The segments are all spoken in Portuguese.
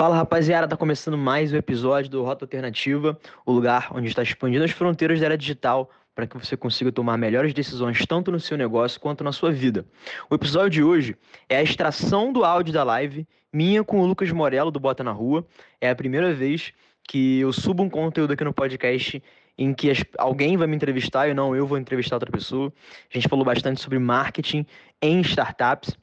Fala rapaziada, tá começando mais um episódio do Rota Alternativa, o lugar onde está expandindo as fronteiras da era digital para que você consiga tomar melhores decisões tanto no seu negócio quanto na sua vida. O episódio de hoje é a extração do áudio da live minha com o Lucas Morello do Bota na Rua. É a primeira vez que eu subo um conteúdo aqui no podcast em que alguém vai me entrevistar e não eu vou entrevistar outra pessoa. A gente falou bastante sobre marketing em startups,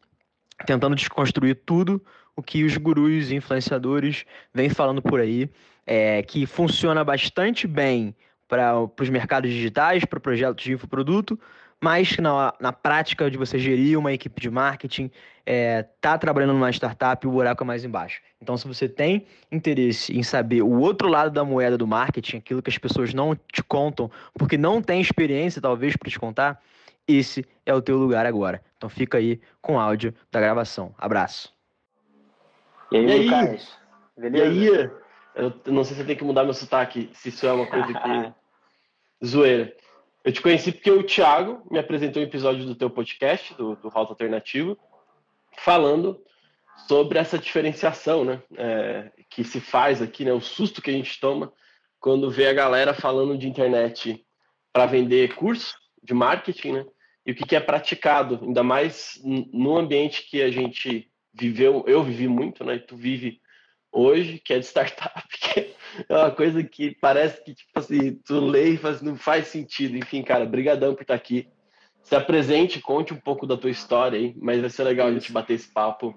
tentando desconstruir tudo o que os gurus influenciadores vêm falando por aí, é, que funciona bastante bem para os mercados digitais, para projetos de infoproduto, mas na, na prática de você gerir uma equipe de marketing, é, tá trabalhando numa startup, o buraco é mais embaixo. Então, se você tem interesse em saber o outro lado da moeda do marketing, aquilo que as pessoas não te contam, porque não tem experiência, talvez, para te contar, esse é o teu lugar agora. Então, fica aí com o áudio da gravação. Abraço. E aí, e aí Lucas? Beleza? E aí? Eu não sei se eu tenho que mudar meu sotaque, se isso é uma coisa que. Zoeira. Eu te conheci porque o Thiago me apresentou um episódio do teu podcast, do, do Rota Alternativo, falando sobre essa diferenciação né, é, que se faz aqui, né, o susto que a gente toma quando vê a galera falando de internet para vender curso de marketing, né, e o que, que é praticado, ainda mais no ambiente que a gente viveu, eu vivi muito, né? E tu vive hoje, que é de startup, que é uma coisa que parece que, tipo assim, tu lê e faz, não faz sentido. Enfim, cara, brigadão por estar aqui. Se apresente, conte um pouco da tua história aí, mas vai ser legal a gente bater esse papo.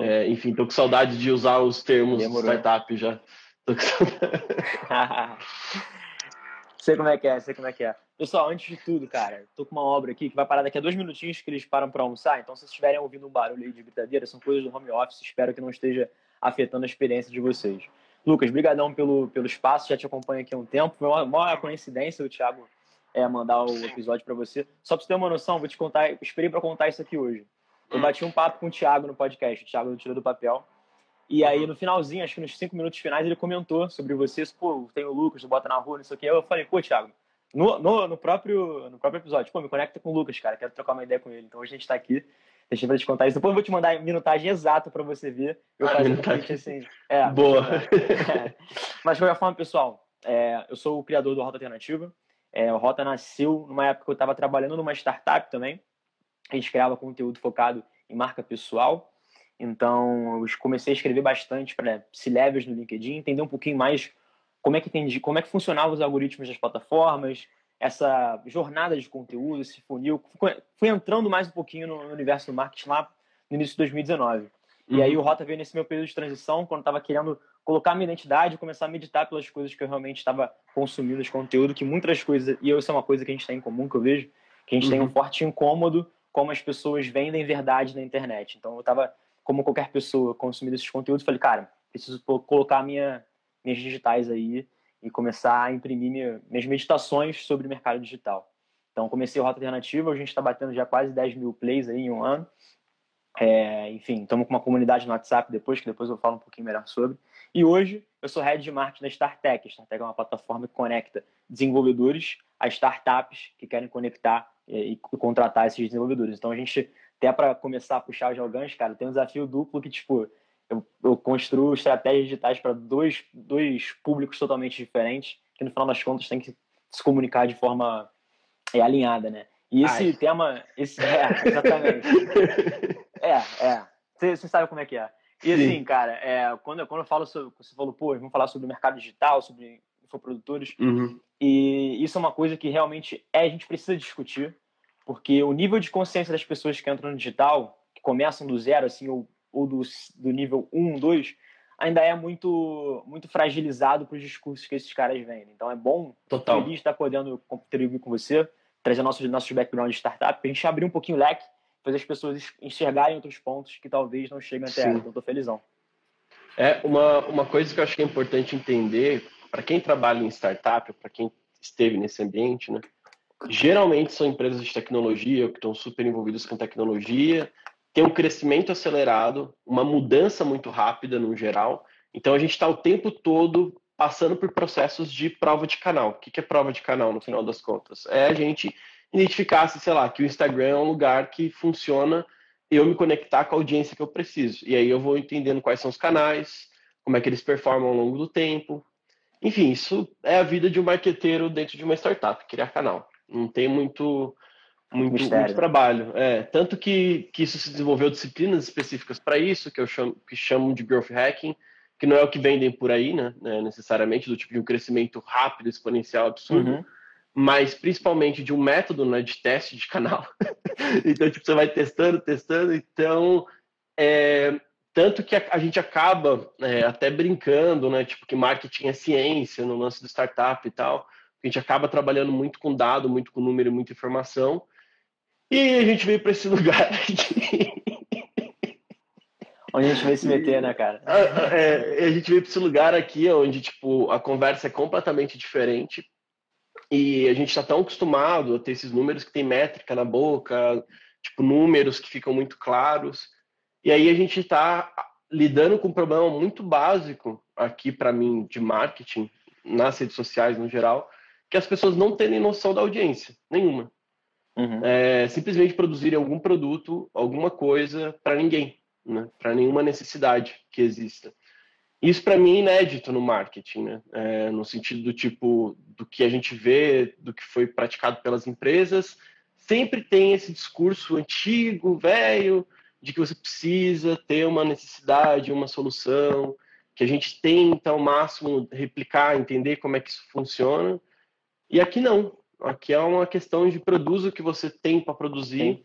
É, enfim, tô com saudade de usar os termos Demorou. startup já. Tô com saudade. sei como é que é, sei como é que é. Pessoal, antes de tudo, cara, tô com uma obra aqui que vai parar daqui a dois minutinhos que eles param para almoçar. Então, se vocês estiverem ouvindo um barulho aí de gritadeira, são coisas do home office. Espero que não esteja afetando a experiência de vocês. Lucas, brigadão pelo, pelo espaço. Já te acompanho aqui há um tempo. Foi uma maior coincidência o Thiago é, mandar o episódio para você. Só para você ter uma noção, vou te contar. Esperei para contar isso aqui hoje. Eu bati um papo com o Thiago no podcast. O Thiago tirou do papel. E aí, no finalzinho, acho que nos cinco minutos finais, ele comentou sobre você. Pô, tem o Lucas, do Bota na Rua, não sei o quê. Eu falei, pô, Thiago, no, no, no, próprio, no próprio episódio. Pô, me conecta com o Lucas, cara. Quero trocar uma ideia com ele. Então hoje a gente tá aqui. Deixa eu te contar isso. Depois eu vou te mandar a minutagem exata para você ver. Eu ah, faço um assim. É, Boa. É. Mas de qualquer forma, pessoal, é, eu sou o criador do Rota Alternativa. É, o Rota nasceu numa época que eu estava trabalhando numa startup também. A gente criava conteúdo focado em marca pessoal. Então, eu comecei a escrever bastante para C-Levels no LinkedIn, entender um pouquinho mais como é que entendi, como é que funcionavam os algoritmos das plataformas, essa jornada de conteúdo, esse funil. Fui entrando mais um pouquinho no universo do marketing lá no início de 2019. Uhum. E aí o Rota veio nesse meu período de transição, quando estava querendo colocar minha identidade, começar a meditar pelas coisas que eu realmente estava consumindo de conteúdo, que muitas coisas, e isso é uma coisa que a gente tem em comum, que eu vejo, que a gente uhum. tem um uhum. forte incômodo como as pessoas vendem verdade na internet. Então eu estava, como qualquer pessoa, consumindo esses conteúdos, falei, cara, preciso colocar minha minhas digitais aí e começar a imprimir minha, minhas meditações sobre o mercado digital. Então, comecei o Rota Alternativa, a gente está batendo já quase 10 mil plays aí em um ano. É, enfim, estamos com uma comunidade no WhatsApp depois, que depois eu falo um pouquinho melhor sobre. E hoje eu sou head de marketing da StarTech. A StarTech é uma plataforma que conecta desenvolvedores a startups que querem conectar e, e contratar esses desenvolvedores. Então a gente, até para começar a puxar os jogões, cara, tem um desafio duplo que, tipo, eu, eu construo estratégias digitais para dois, dois públicos totalmente diferentes, que no final das contas tem que se comunicar de forma é, alinhada, né? E esse Ai. tema, esse, é, exatamente. é, é. Você, sabe como é que é. E Sim. assim, cara, é, quando, quando eu falo sobre, você falou, pô, vamos falar sobre o mercado digital, sobre infoprodutores, uhum. e isso é uma coisa que realmente é, a gente precisa discutir, porque o nível de consciência das pessoas que entram no digital, que começam do zero, assim, ou ou do, do nível 1, 2, ainda é muito muito fragilizado para os discursos que esses caras vendem. Então é bom, Total. feliz estar podendo contribuir com você, trazer nossos, nossos background de startup, para a gente abrir um pouquinho o leque, fazer as pessoas enxergarem outros pontos que talvez não cheguem até ela. Então estou felizão. É uma, uma coisa que eu acho que é importante entender, para quem trabalha em startup, para quem esteve nesse ambiente, né? Geralmente são empresas de tecnologia que estão super envolvidas com tecnologia tem um crescimento acelerado, uma mudança muito rápida no geral. Então a gente está o tempo todo passando por processos de prova de canal. O que é prova de canal no final das contas? É a gente identificar, sei lá, que o Instagram é um lugar que funciona eu me conectar com a audiência que eu preciso. E aí eu vou entendendo quais são os canais, como é que eles performam ao longo do tempo. Enfim, isso é a vida de um marqueteiro dentro de uma startup, criar canal. Não tem muito muito, muito trabalho. É, tanto que, que isso se desenvolveu disciplinas específicas para isso, que eu chamo, que chamam de growth hacking, que não é o que vendem por aí, né, né necessariamente, do tipo de um crescimento rápido, exponencial, absurdo, uhum. mas principalmente de um método né, de teste de canal. então, tipo, você vai testando, testando, então... É, tanto que a, a gente acaba é, até brincando, né, tipo, que marketing é ciência no lance do startup e tal, a gente acaba trabalhando muito com dado, muito com número, muita informação, e a gente veio para esse lugar aqui. Onde a gente vai se meter, né, cara? É, a gente veio para esse lugar aqui onde, tipo, a conversa é completamente diferente e a gente está tão acostumado a ter esses números que tem métrica na boca, tipo, números que ficam muito claros. E aí a gente está lidando com um problema muito básico aqui para mim de marketing, nas redes sociais no geral, que as pessoas não têm noção da audiência, nenhuma. Uhum. É, simplesmente produzirem algum produto, alguma coisa para ninguém, né? para nenhuma necessidade que exista. Isso para mim é inédito no marketing, né? É, no sentido do tipo do que a gente vê, do que foi praticado pelas empresas, sempre tem esse discurso antigo, velho, de que você precisa ter uma necessidade, uma solução, que a gente tenta ao máximo replicar, entender como é que isso funciona. E aqui não. Aqui é uma questão de produz o que você tem para produzir Sim.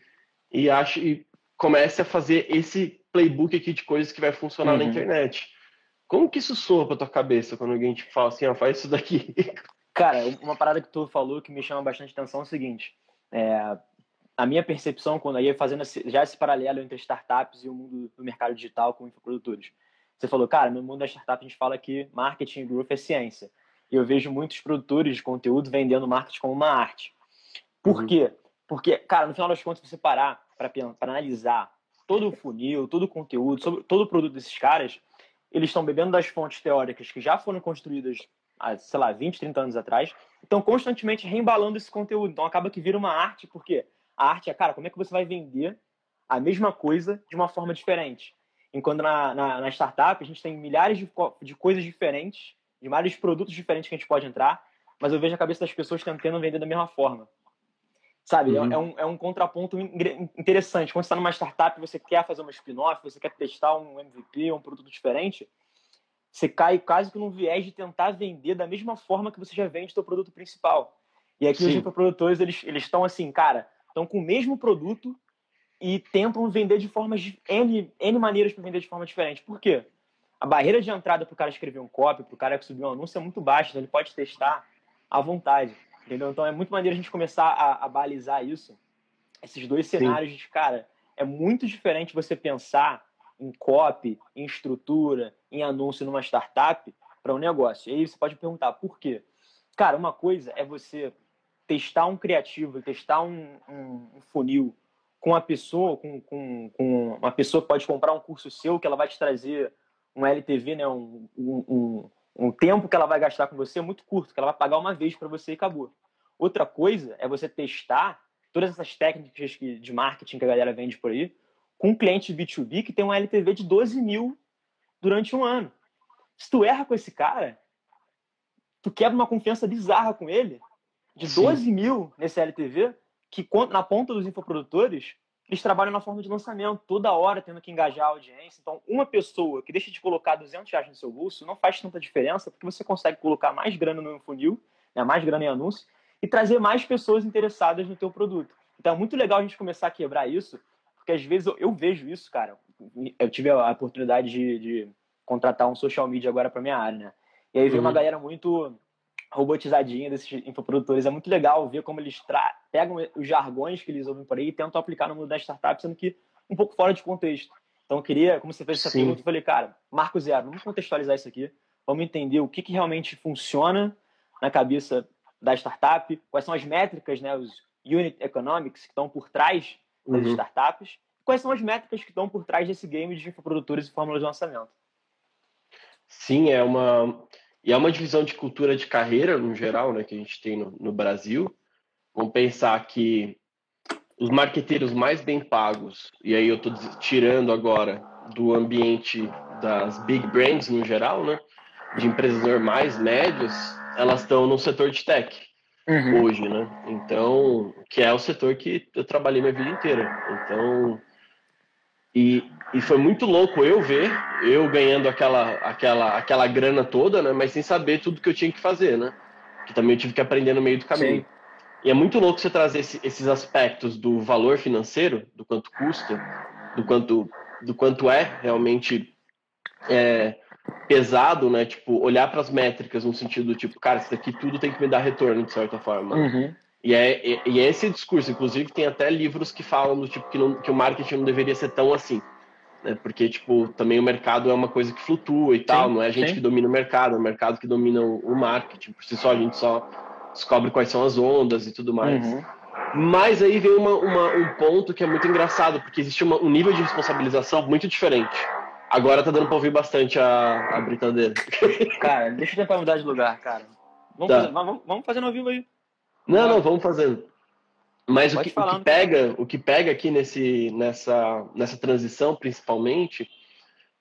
e acho e comece a fazer esse playbook aqui de coisas que vai funcionar uhum. na internet. Como que isso soa para tua cabeça quando alguém te fala assim, ah, faz isso daqui? Cara, uma parada que tu falou que me chama bastante atenção é o seguinte: é, a minha percepção, quando aí fazendo esse, já esse paralelo entre startups e o mundo do mercado digital com infoprodutores. Você falou, cara, no mundo da startup a gente fala que marketing e growth é ciência. E eu vejo muitos produtores de conteúdo vendendo marketing como uma arte. Por uhum. quê? Porque, cara, no final das contas, você parar para analisar todo o funil, todo o conteúdo, sobre todo o produto desses caras, eles estão bebendo das fontes teóricas que já foram construídas há, sei lá, 20, 30 anos atrás, estão constantemente reembalando esse conteúdo. Então acaba que vira uma arte, porque a arte é, cara, como é que você vai vender a mesma coisa de uma forma diferente? Enquanto na, na, na startup a gente tem milhares de, de coisas diferentes de vários produtos diferentes que a gente pode entrar, mas eu vejo a cabeça das pessoas tentando vender da mesma forma. Sabe? É, uhum. É, um, é um contraponto interessante. Quando você está numa startup, você quer fazer uma spin-off, você quer testar um MVP, um produto diferente, você cai quase que num viés de tentar vender da mesma forma que você já vende o seu produto principal. E aqui Sim. os infoprodutores, eles estão assim, cara, estão com o mesmo produto e tentam vender de formas, N, N maneiras para vender de forma diferente. Por quê? A barreira de entrada para o cara escrever um copy, para o cara que subir um anúncio é muito baixa, então ele pode testar à vontade, entendeu? Então é muito maneiro a gente começar a, a balizar isso, esses dois cenários Sim. de, cara, é muito diferente você pensar em copy, em estrutura, em anúncio numa startup para um negócio. E aí você pode perguntar, por quê? Cara, uma coisa é você testar um criativo, testar um, um, um funil com uma pessoa, com, com, com uma pessoa que pode comprar um curso seu, que ela vai te trazer um LTV, né, um, um, um, tempo que ela vai gastar com você é muito curto, que ela vai pagar uma vez para você e acabou. Outra coisa é você testar todas essas técnicas de marketing que a galera vende por aí com um cliente B2B que tem um LTV de 12 mil durante um ano. Se tu erra com esse cara, tu quebra uma confiança bizarra com ele de 12 Sim. mil nesse LTV, que na ponta dos infoprodutores eles trabalham na forma de lançamento, toda hora tendo que engajar a audiência. Então, uma pessoa que deixa de colocar 200 reais no seu bolso não faz tanta diferença, porque você consegue colocar mais grana no funil, né, mais grana em anúncio, e trazer mais pessoas interessadas no teu produto. Então, é muito legal a gente começar a quebrar isso, porque às vezes eu, eu vejo isso, cara. Eu tive a oportunidade de, de contratar um social media agora para minha área, né? E aí veio uhum. uma galera muito robotizadinha desses infoprodutores. É muito legal ver como eles pegam os jargões que eles ouvem por aí e tentam aplicar no mundo da startup, sendo que um pouco fora de contexto. Então, eu queria, como você fez essa Sim. pergunta, eu falei, cara, Marco Zero, vamos contextualizar isso aqui, vamos entender o que, que realmente funciona na cabeça da startup, quais são as métricas, né, os unit economics que estão por trás das uhum. startups, quais são as métricas que estão por trás desse game de infoprodutores e fórmulas de lançamento. Sim, é uma e é uma divisão de cultura de carreira, no geral, né, que a gente tem no, no Brasil. Vamos pensar que os marqueteiros mais bem pagos, e aí eu estou tirando agora do ambiente das big brands no geral, né? De empresas normais, médias, elas estão no setor de tech uhum. hoje, né? Então, que é o setor que eu trabalhei minha vida inteira. Então, e, e foi muito louco eu ver, eu ganhando aquela, aquela, aquela grana toda, né? Mas sem saber tudo que eu tinha que fazer, né? Que também eu tive que aprender no meio do caminho. Sim. E é muito louco você trazer esse, esses aspectos do valor financeiro, do quanto custa, do quanto, do quanto é realmente é, pesado, né? Tipo, olhar para as métricas no sentido tipo, cara, isso daqui tudo tem que me dar retorno de certa forma. Uhum. E é, e, e é esse discurso, inclusive tem até livros que falam do tipo que, não, que o marketing não deveria ser tão assim. Né? Porque, tipo, também o mercado é uma coisa que flutua e tal, sim, não é a gente sim. que domina o mercado, é o mercado que domina o, o, marketing. Por si só, a gente só descobre quais são as ondas e tudo mais. Uhum. Mas aí vem uma, uma, um ponto que é muito engraçado, porque existe uma, um nível de responsabilização muito diferente. Agora tá dando pra ouvir bastante a, a brincadeira. Cara, deixa eu tentar mudar de lugar, cara. Vamos, tá. fazer, vamos, vamos fazendo ao vivo aí. Não, não, vamos fazendo. Mas o que, o que, pega, o que pega aqui nesse, nessa, nessa transição, principalmente,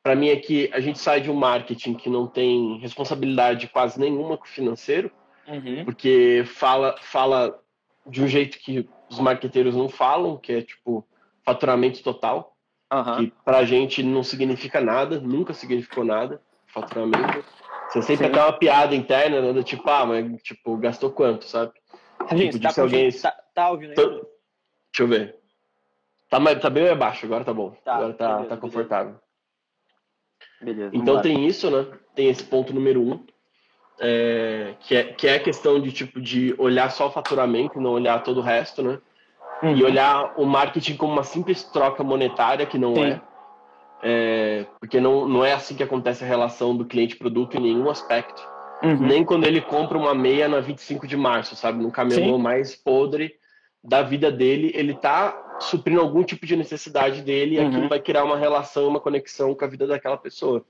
para mim é que a gente sai de um marketing que não tem responsabilidade quase nenhuma com o financeiro, uhum. porque fala, fala de um jeito que os marqueteiros não falam, que é tipo faturamento total. Uhum. Que pra gente não significa nada, nunca significou nada, faturamento. Você sempre tem uma piada interna, né? Tipo, ah, mas tipo, gastou quanto, sabe? Gente, tipo, tá, alguém... tá, tá ouvindo aí? Tô... Deixa eu ver. Tá, tá bem abaixo, agora tá bom. Tá, agora tá, beleza, tá confortável. Beleza. então tem isso, né? Tem esse ponto número um. É, que, é, que é a questão de tipo de olhar só o faturamento, não olhar todo o resto, né? uhum. e olhar o marketing como uma simples troca monetária, que não é. é. Porque não, não é assim que acontece a relação do cliente-produto em nenhum aspecto. Uhum. Nem quando ele compra uma meia na 25 de março, sabe? No camelô Sim. mais podre da vida dele, ele tá suprindo algum tipo de necessidade dele e uhum. aquilo vai criar uma relação, uma conexão com a vida daquela pessoa.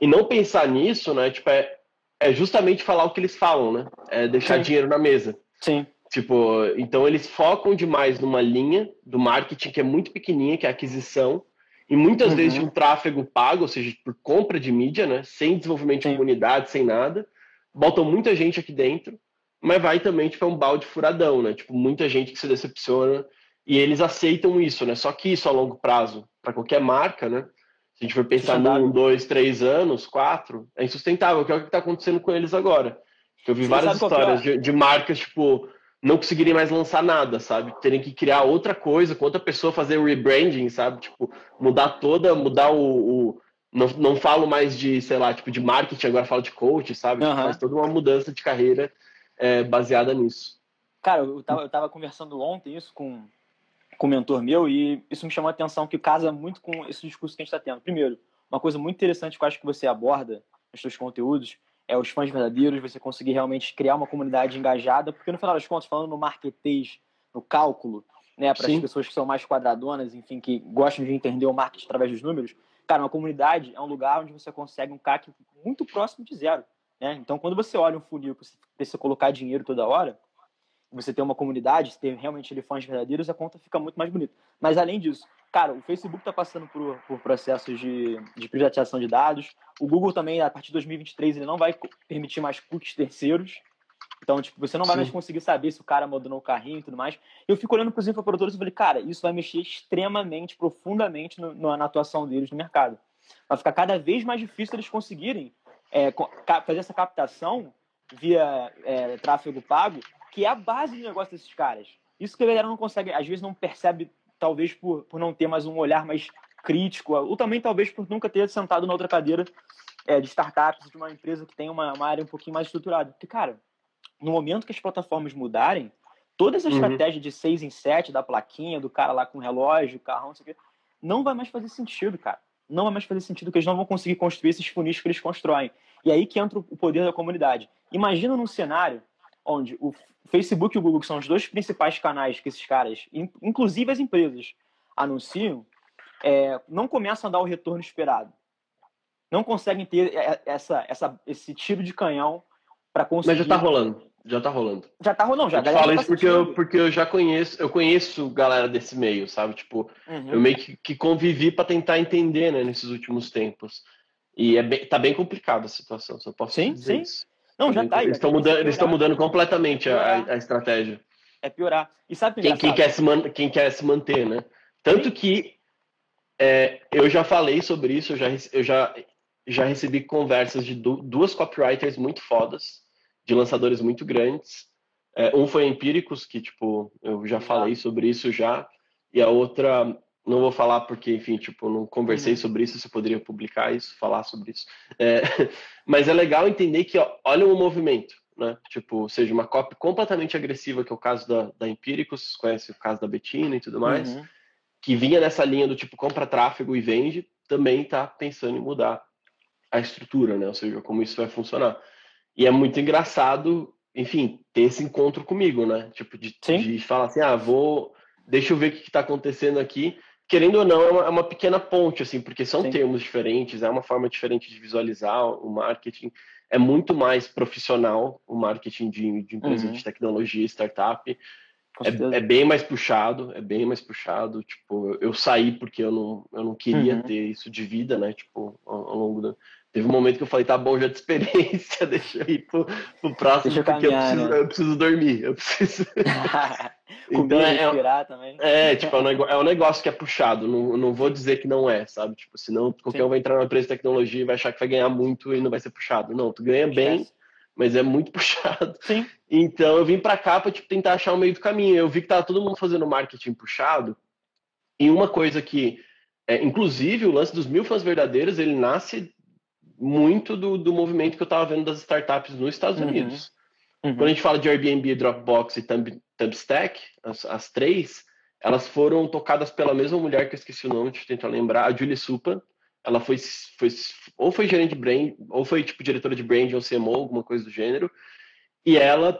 E não pensar nisso, né? Tipo, é, é justamente falar o que eles falam, né? É deixar Sim. dinheiro na mesa. Sim. Tipo, então eles focam demais numa linha do marketing que é muito pequenininha, que é a aquisição, e muitas uhum. vezes de um tráfego pago, ou seja, por compra de mídia, né? Sem desenvolvimento Sim. de comunidade, sem nada. Botam muita gente aqui dentro, mas vai também, tipo, é um balde furadão, né? Tipo, muita gente que se decepciona e eles aceitam isso, né? Só que isso a longo prazo, para qualquer marca, né? Se a gente for pensar num, dois, três anos, quatro, é insustentável, que é o que está acontecendo com eles agora. Eu vi Você várias é histórias de, de marcas, tipo, não conseguirem mais lançar nada, sabe? Terem que criar outra coisa, com outra pessoa fazer o rebranding, sabe? Tipo, mudar toda, mudar o. o... não, não falo mais de, sei lá, tipo, de marketing, agora falo de coach, sabe? Uhum. Faz toda uma mudança de carreira é, baseada nisso. Cara, eu tava, eu tava conversando ontem isso com, com um mentor meu e isso me chamou a atenção que casa muito com esse discurso que a gente está tendo. Primeiro, uma coisa muito interessante que eu acho que você aborda nos seus conteúdos é, os fãs verdadeiros, você conseguir realmente criar uma comunidade engajada, porque no final das contas, falando no marketês, no cálculo, né, para as pessoas que são mais quadradonas, enfim, que gostam de entender o marketing através dos números, cara, uma comunidade é um lugar onde você consegue um CAC muito próximo de zero. Né? Então, quando você olha um funil que você precisa colocar dinheiro toda hora, você tem uma comunidade, você tem realmente ali fãs verdadeiros, a conta fica muito mais bonita. Mas além disso, cara, o Facebook está passando por, por processos de, de privatização de dados. O Google também, a partir de 2023, ele não vai permitir mais cookies terceiros. Então, tipo, você não vai Sim. mais conseguir saber se o cara abandonou o carrinho e tudo mais. Eu fico olhando para os infoprodutores e falei, cara, isso vai mexer extremamente, profundamente no, no, na atuação deles no mercado. Vai ficar cada vez mais difícil eles conseguirem é, fazer essa captação via é, tráfego pago que é a base do negócio desses caras. Isso que a galera não consegue, às vezes não percebe, talvez por, por não ter mais um olhar mais crítico, ou também talvez por nunca ter sentado na outra cadeira é, de startups, de uma empresa que tem uma, uma, área um pouquinho mais estruturada. Porque, cara, no momento que as plataformas mudarem, toda essa uhum. estratégia de 6 em 7 da plaquinha, do cara lá com relógio, carrão, não sei o quê, não vai mais fazer sentido, cara. Não vai mais fazer sentido que eles não vão conseguir construir esses funis que eles constroem. E aí que entra o poder da comunidade. Imagina num cenário onde o Facebook e o Google, que são os dois principais canais que esses caras, inclusive as empresas, anunciam, é, não começam a dar o retorno esperado. Não conseguem ter essa, essa, esse tiro de canhão para conseguir. Mas já está rolando. Já tá rolando. Já tá rolando, já. Eu falo tá isso porque eu, porque eu já conheço, eu conheço galera desse meio, sabe? Tipo, uhum. eu meio que, que convivi para tentar entender, né, nesses últimos tempos. E é bem, tá bem complicada a situação, só posso sim, dizer sim. isso. Não, já tá. Eles estão mudando, eles mudando completamente a, a, estratégia. É piorar. E sabe quem, quem quer se man, quem quer se manter, né? Tanto que é, eu já falei sobre isso, eu já, eu já, já recebi conversas de duas copywriters muito fodas de lançadores muito grandes. É, um foi Empíricos, que, tipo, eu já falei sobre isso já, e a outra, não vou falar porque, enfim, tipo, não conversei uhum. sobre isso, se poderia publicar isso, falar sobre isso. É, mas é legal entender que, ó, olha o movimento, né? Tipo, seja uma copy completamente agressiva, que é o caso da, da Empíricos, conhece o caso da Betina e tudo mais, uhum. que vinha nessa linha do tipo, compra tráfego e vende, também está pensando em mudar a estrutura, né? Ou seja, como isso vai funcionar. E é muito engraçado, enfim, ter esse encontro comigo, né? Tipo, de, de falar assim, ah, vou. Deixa eu ver o que está acontecendo aqui. Querendo ou não, é uma, é uma, pequena ponte, assim, porque são Sim. termos diferentes, é uma forma diferente de visualizar o marketing. É muito mais profissional o marketing de, de empresa uhum. de tecnologia, startup. É, é, bem mais puxado, é bem mais puxado. Tipo, eu, saí porque eu não, eu não queria uhum. ter isso de vida, né? Tipo, ao, ao longo da, Teve um momento que eu falei, tá bom, já de experiência, deixa eu ir pro, pro próximo, deixa porque caminhar, eu, preciso, né? eu preciso dormir, eu preciso... então, é, respirar também. É, tipo, é um, negócio, é um negócio que é puxado, não, não vou dizer que não é, sabe? Tipo, senão qualquer Sim. um vai entrar numa empresa de tecnologia e vai achar que vai ganhar muito e não vai ser puxado. Não, tu ganha bem, mas é muito puxado. Sim. Então eu vim pra cá pra tipo, tentar achar o meio do caminho. Eu vi que tava todo mundo fazendo marketing puxado, e uma coisa que... É, inclusive, o lance dos mil fãs verdadeiros, ele nasce muito do, do movimento que eu estava vendo das startups nos Estados uhum. Unidos. Uhum. Quando a gente fala de Airbnb, Dropbox e Tumbstack, as, as, três, elas foram tocadas pela mesma mulher que eu esqueci o nome, deixa eu tentar lembrar, a Julie Supa. Ela foi, foi ou foi gerente de brand, ou foi tipo diretora de brand ou CMO, alguma coisa do gênero. E ela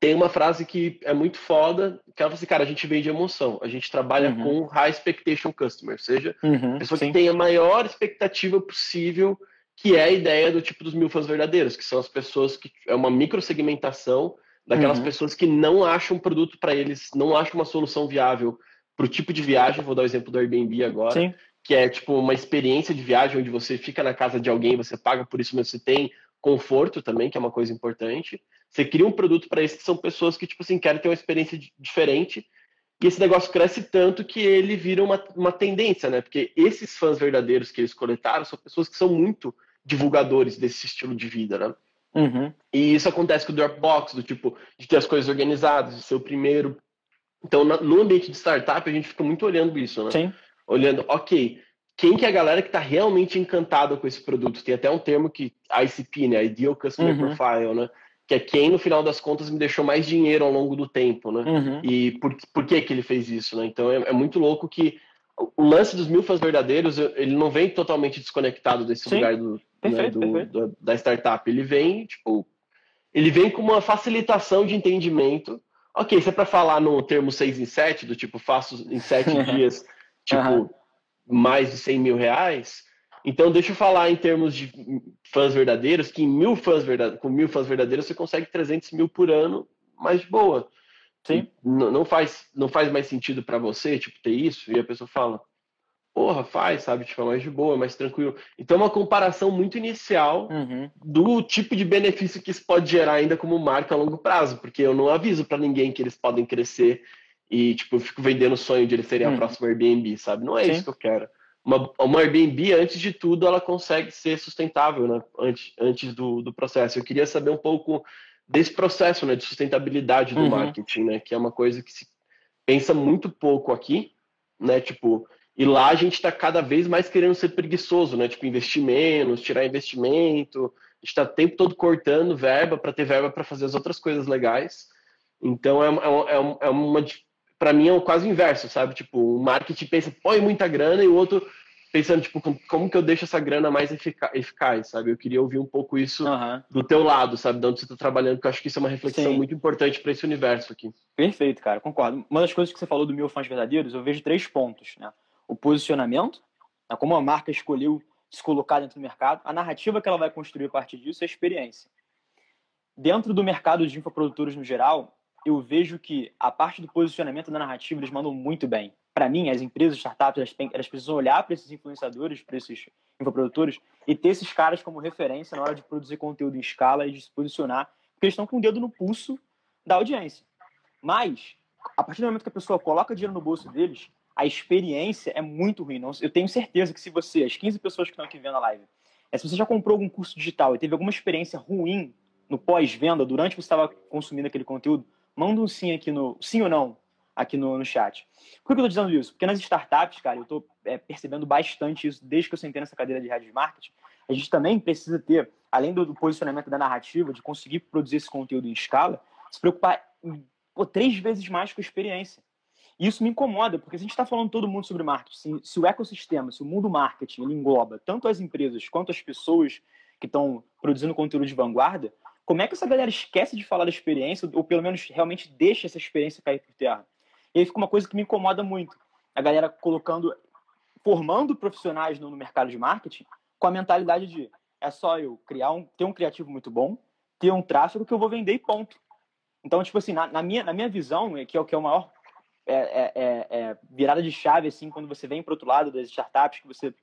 tem uma frase que é muito foda, que ela fala assim, cara, a gente vende emoção, a gente trabalha uhum. com high expectation customer, ou seja, uhum, pessoa sim. que tem a maior expectativa possível que é a ideia do tipo dos mil fãs verdadeiros, que são as pessoas que é uma microsegmentação daquelas uhum. pessoas que não acham um produto para eles, não acham uma solução viável para o tipo de viagem. Vou dar o exemplo do Airbnb agora, Sim. que é tipo uma experiência de viagem onde você fica na casa de alguém, você paga por isso, mas você tem conforto também, que é uma coisa importante. Você cria um produto para esses que são pessoas que tipo assim querem ter uma experiência diferente. E esse negócio cresce tanto que ele vira uma, uma tendência, né? Porque esses fãs verdadeiros que eles coletaram são pessoas que são muito divulgadores desse estilo de vida, né? Uhum. E isso acontece com o Dropbox, do tipo, de ter as coisas organizadas, de ser o primeiro. Então, no ambiente de startup, a gente fica muito olhando isso, né? Sim. Olhando, ok, quem que é a galera que está realmente encantada com esse produto? Tem até um termo que, ICP, né? Ideal Customer uhum. Profile, né? Que é quem, no final das contas, me deixou mais dinheiro ao longo do tempo, né? Uhum. E por, por que que ele fez isso, né? Então, é, é muito louco que o lance dos mil fãs verdadeiros, ele não vem totalmente desconectado desse Sim. lugar do, perfeito, né, do, perfeito. Do, da startup. Ele vem, tipo, ele vem com uma facilitação de entendimento. Ok, se é para falar no termo 6 em 7, do tipo, faço em 7 dias, tipo, uhum. mais de 100 mil reais. Então, deixa eu falar em termos de fãs verdadeiros, que mil fãs verdadeiros, com mil fãs verdadeiros você consegue 300 mil por ano, mais de boa. Sim. Não, não, faz, não faz mais sentido para você, tipo, ter isso? E a pessoa fala, porra, faz, sabe? Tipo, é mais de boa, mais tranquilo. Então, é uma comparação muito inicial uhum. do tipo de benefício que isso pode gerar ainda como marca a longo prazo, porque eu não aviso para ninguém que eles podem crescer e, tipo, eu fico vendendo o sonho de eles serem uhum. a próxima Airbnb, sabe? Não é Sim. isso que eu quero. Uma, uma Airbnb, antes de tudo, ela consegue ser sustentável, né? Antes, antes do, do processo. Eu queria saber um pouco desse processo né, de sustentabilidade do uhum. marketing, né, que é uma coisa que se pensa muito pouco aqui, né, tipo, e lá a gente está cada vez mais querendo ser preguiçoso, né, tipo, investir menos, tirar investimento, a gente está o tempo todo cortando verba para ter verba para fazer as outras coisas legais, então é, é, é, é uma, para mim é quase o inverso, sabe, tipo, o marketing pensa, põe muita grana e o outro pensando, tipo, como que eu deixo essa grana mais eficaz, sabe? Eu queria ouvir um pouco isso uhum. do teu lado, sabe? De onde você está trabalhando, porque eu acho que isso é uma reflexão Sim. muito importante para esse universo aqui. Perfeito, cara, concordo. Uma das coisas que você falou do Mil Fãs Verdadeiros, eu vejo três pontos, né? O posicionamento, né? como a marca escolheu se colocar dentro do mercado, a narrativa que ela vai construir a partir disso e a experiência. dentro do mercado de infoprodutores no geral, eu vejo que a parte do posicionamento da narrativa eles mandam muito bem. Para mim, as empresas, startups, elas, elas precisam olhar para esses influenciadores, para esses infoprodutores e ter esses caras como referência na hora de produzir conteúdo em escala e de se posicionar, porque eles estão com o dedo no pulso da audiência. Mas, a partir do momento que a pessoa coloca dinheiro no bolso deles, a experiência é muito ruim. Eu tenho certeza que se você, as 15 pessoas que estão aqui vendo a live, é, se você já comprou algum curso digital e teve alguma experiência ruim no pós-venda, durante que você estava consumindo aquele conteúdo, manda um sim aqui no. Sim ou não aqui no, no chat. Por que eu estou dizendo isso? Porque nas startups, cara, eu estou é, percebendo bastante isso desde que eu sentei nessa cadeira de rádio de marketing. A gente também precisa ter, além do, do, posicionamento da narrativa, de conseguir produzir esse conteúdo em escala, se preocupar pô, três vezes mais com a experiência. E isso me incomoda, porque a gente está falando todo mundo sobre marketing. Se, se, o ecossistema, se o mundo marketing, engloba tanto as empresas quanto as pessoas que estão produzindo conteúdo de vanguarda, como é que essa galera esquece de falar da experiência, ou pelo menos realmente deixa essa experiência cair por terra? E aí fica uma coisa que me incomoda muito. A galera colocando, formando profissionais no, mercado de marketing com a mentalidade de é só eu criar um, ter um criativo muito bom, ter um tráfego que eu vou vender e ponto. Então, tipo assim, na, na minha, na minha visão, é que é o que é o maior é, é, é, é virada de chave, assim, quando você vem para outro lado das startups, que você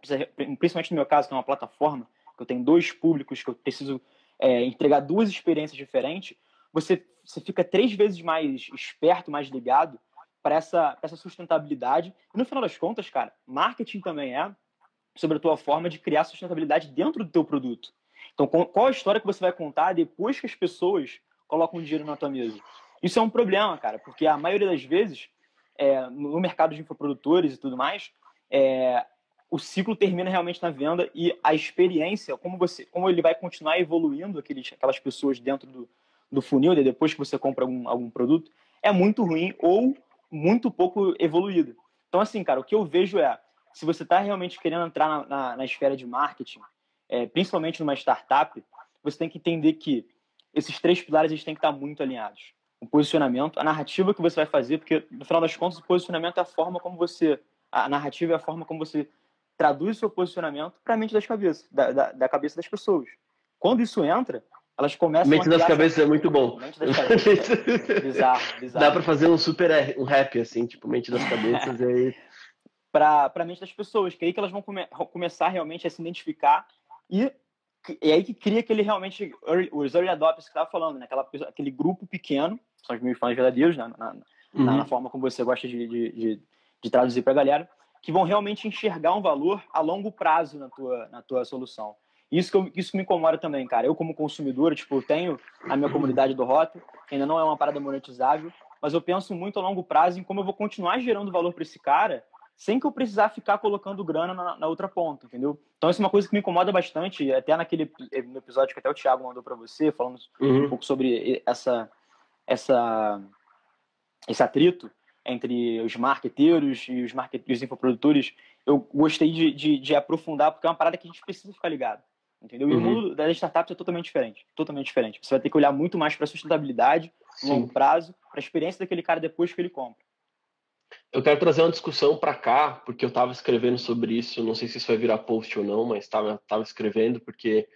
precisa, principalmente no meu caso, que é uma plataforma, que eu tenho dois públicos, que eu preciso é, entregar duas experiências diferentes, você, você fica três vezes mais esperto, mais ligado para essa, essa sustentabilidade. E no final das contas, cara, marketing também é sobre a tua forma de criar sustentabilidade dentro do teu produto. Então, qual a história que você vai contar depois que as pessoas colocam dinheiro na tua mesa? Isso é um problema, cara, porque a maioria das vezes, é, no mercado de infoprodutores e tudo mais, é, o ciclo termina realmente na venda e a experiência, como você, como ele vai continuar evoluindo aqueles, aquelas pessoas dentro do, do funil, depois que você compra algum, algum produto, é muito ruim ou muito pouco evoluído. Então, assim, cara, o que eu vejo é, se você está realmente querendo entrar na, na, na esfera de marketing, é, principalmente numa startup, você tem que entender que esses três pilares eles têm que estar muito alinhados. O posicionamento, a narrativa que você vai fazer, porque no final das contas o posicionamento é a forma como você, a narrativa é a forma como você traduz seu posicionamento para a mente das cabeças, da, da, da, cabeça das pessoas. Quando isso entra, elas começam mente a. Mente das cabeças é muito bom. Mente das cabeças. É bizarro, bizarro. Dá para fazer um super um rap, assim, tipo, mente das cabeças, e aí. Para a mente das pessoas, que é aí que elas vão come, começar realmente a se identificar e é aí que cria aquele realmente os early adopters que estava falando, né? Aquela, aquele grupo pequeno, são os meus fãs verdadeiros, né? na, na, uhum. na, forma como você gosta de, de, de, de traduzir para a galera, que vão realmente enxergar um valor a longo prazo na tua, na tua solução. Isso que, eu, isso que me incomoda também, cara. Eu, como consumidor, tipo, tenho a minha comunidade do Rota, ainda não é uma parada monetizável, mas eu penso muito a longo prazo em como eu vou continuar gerando valor para esse cara sem que eu precisar ficar colocando grana na, na, outra ponta, entendeu? Então isso é uma coisa que me incomoda bastante, até naquele no episódio que até o Thiago mandou para você, falando uhum. um pouco sobre essa essa esse atrito entre os marqueteiros e os, market, os infoprodutores, eu gostei de, de, de, aprofundar, porque é uma parada que a gente precisa ficar ligado. Entendeu? E uhum. o mundo das startups é totalmente diferente. Totalmente diferente. Você vai ter que olhar muito mais para a sustentabilidade, no longo prazo, para a experiência daquele cara depois que ele compra. Eu quero trazer uma discussão para cá, porque eu estava escrevendo sobre isso, não sei se isso vai virar post ou não, mas estava tava escrevendo, porque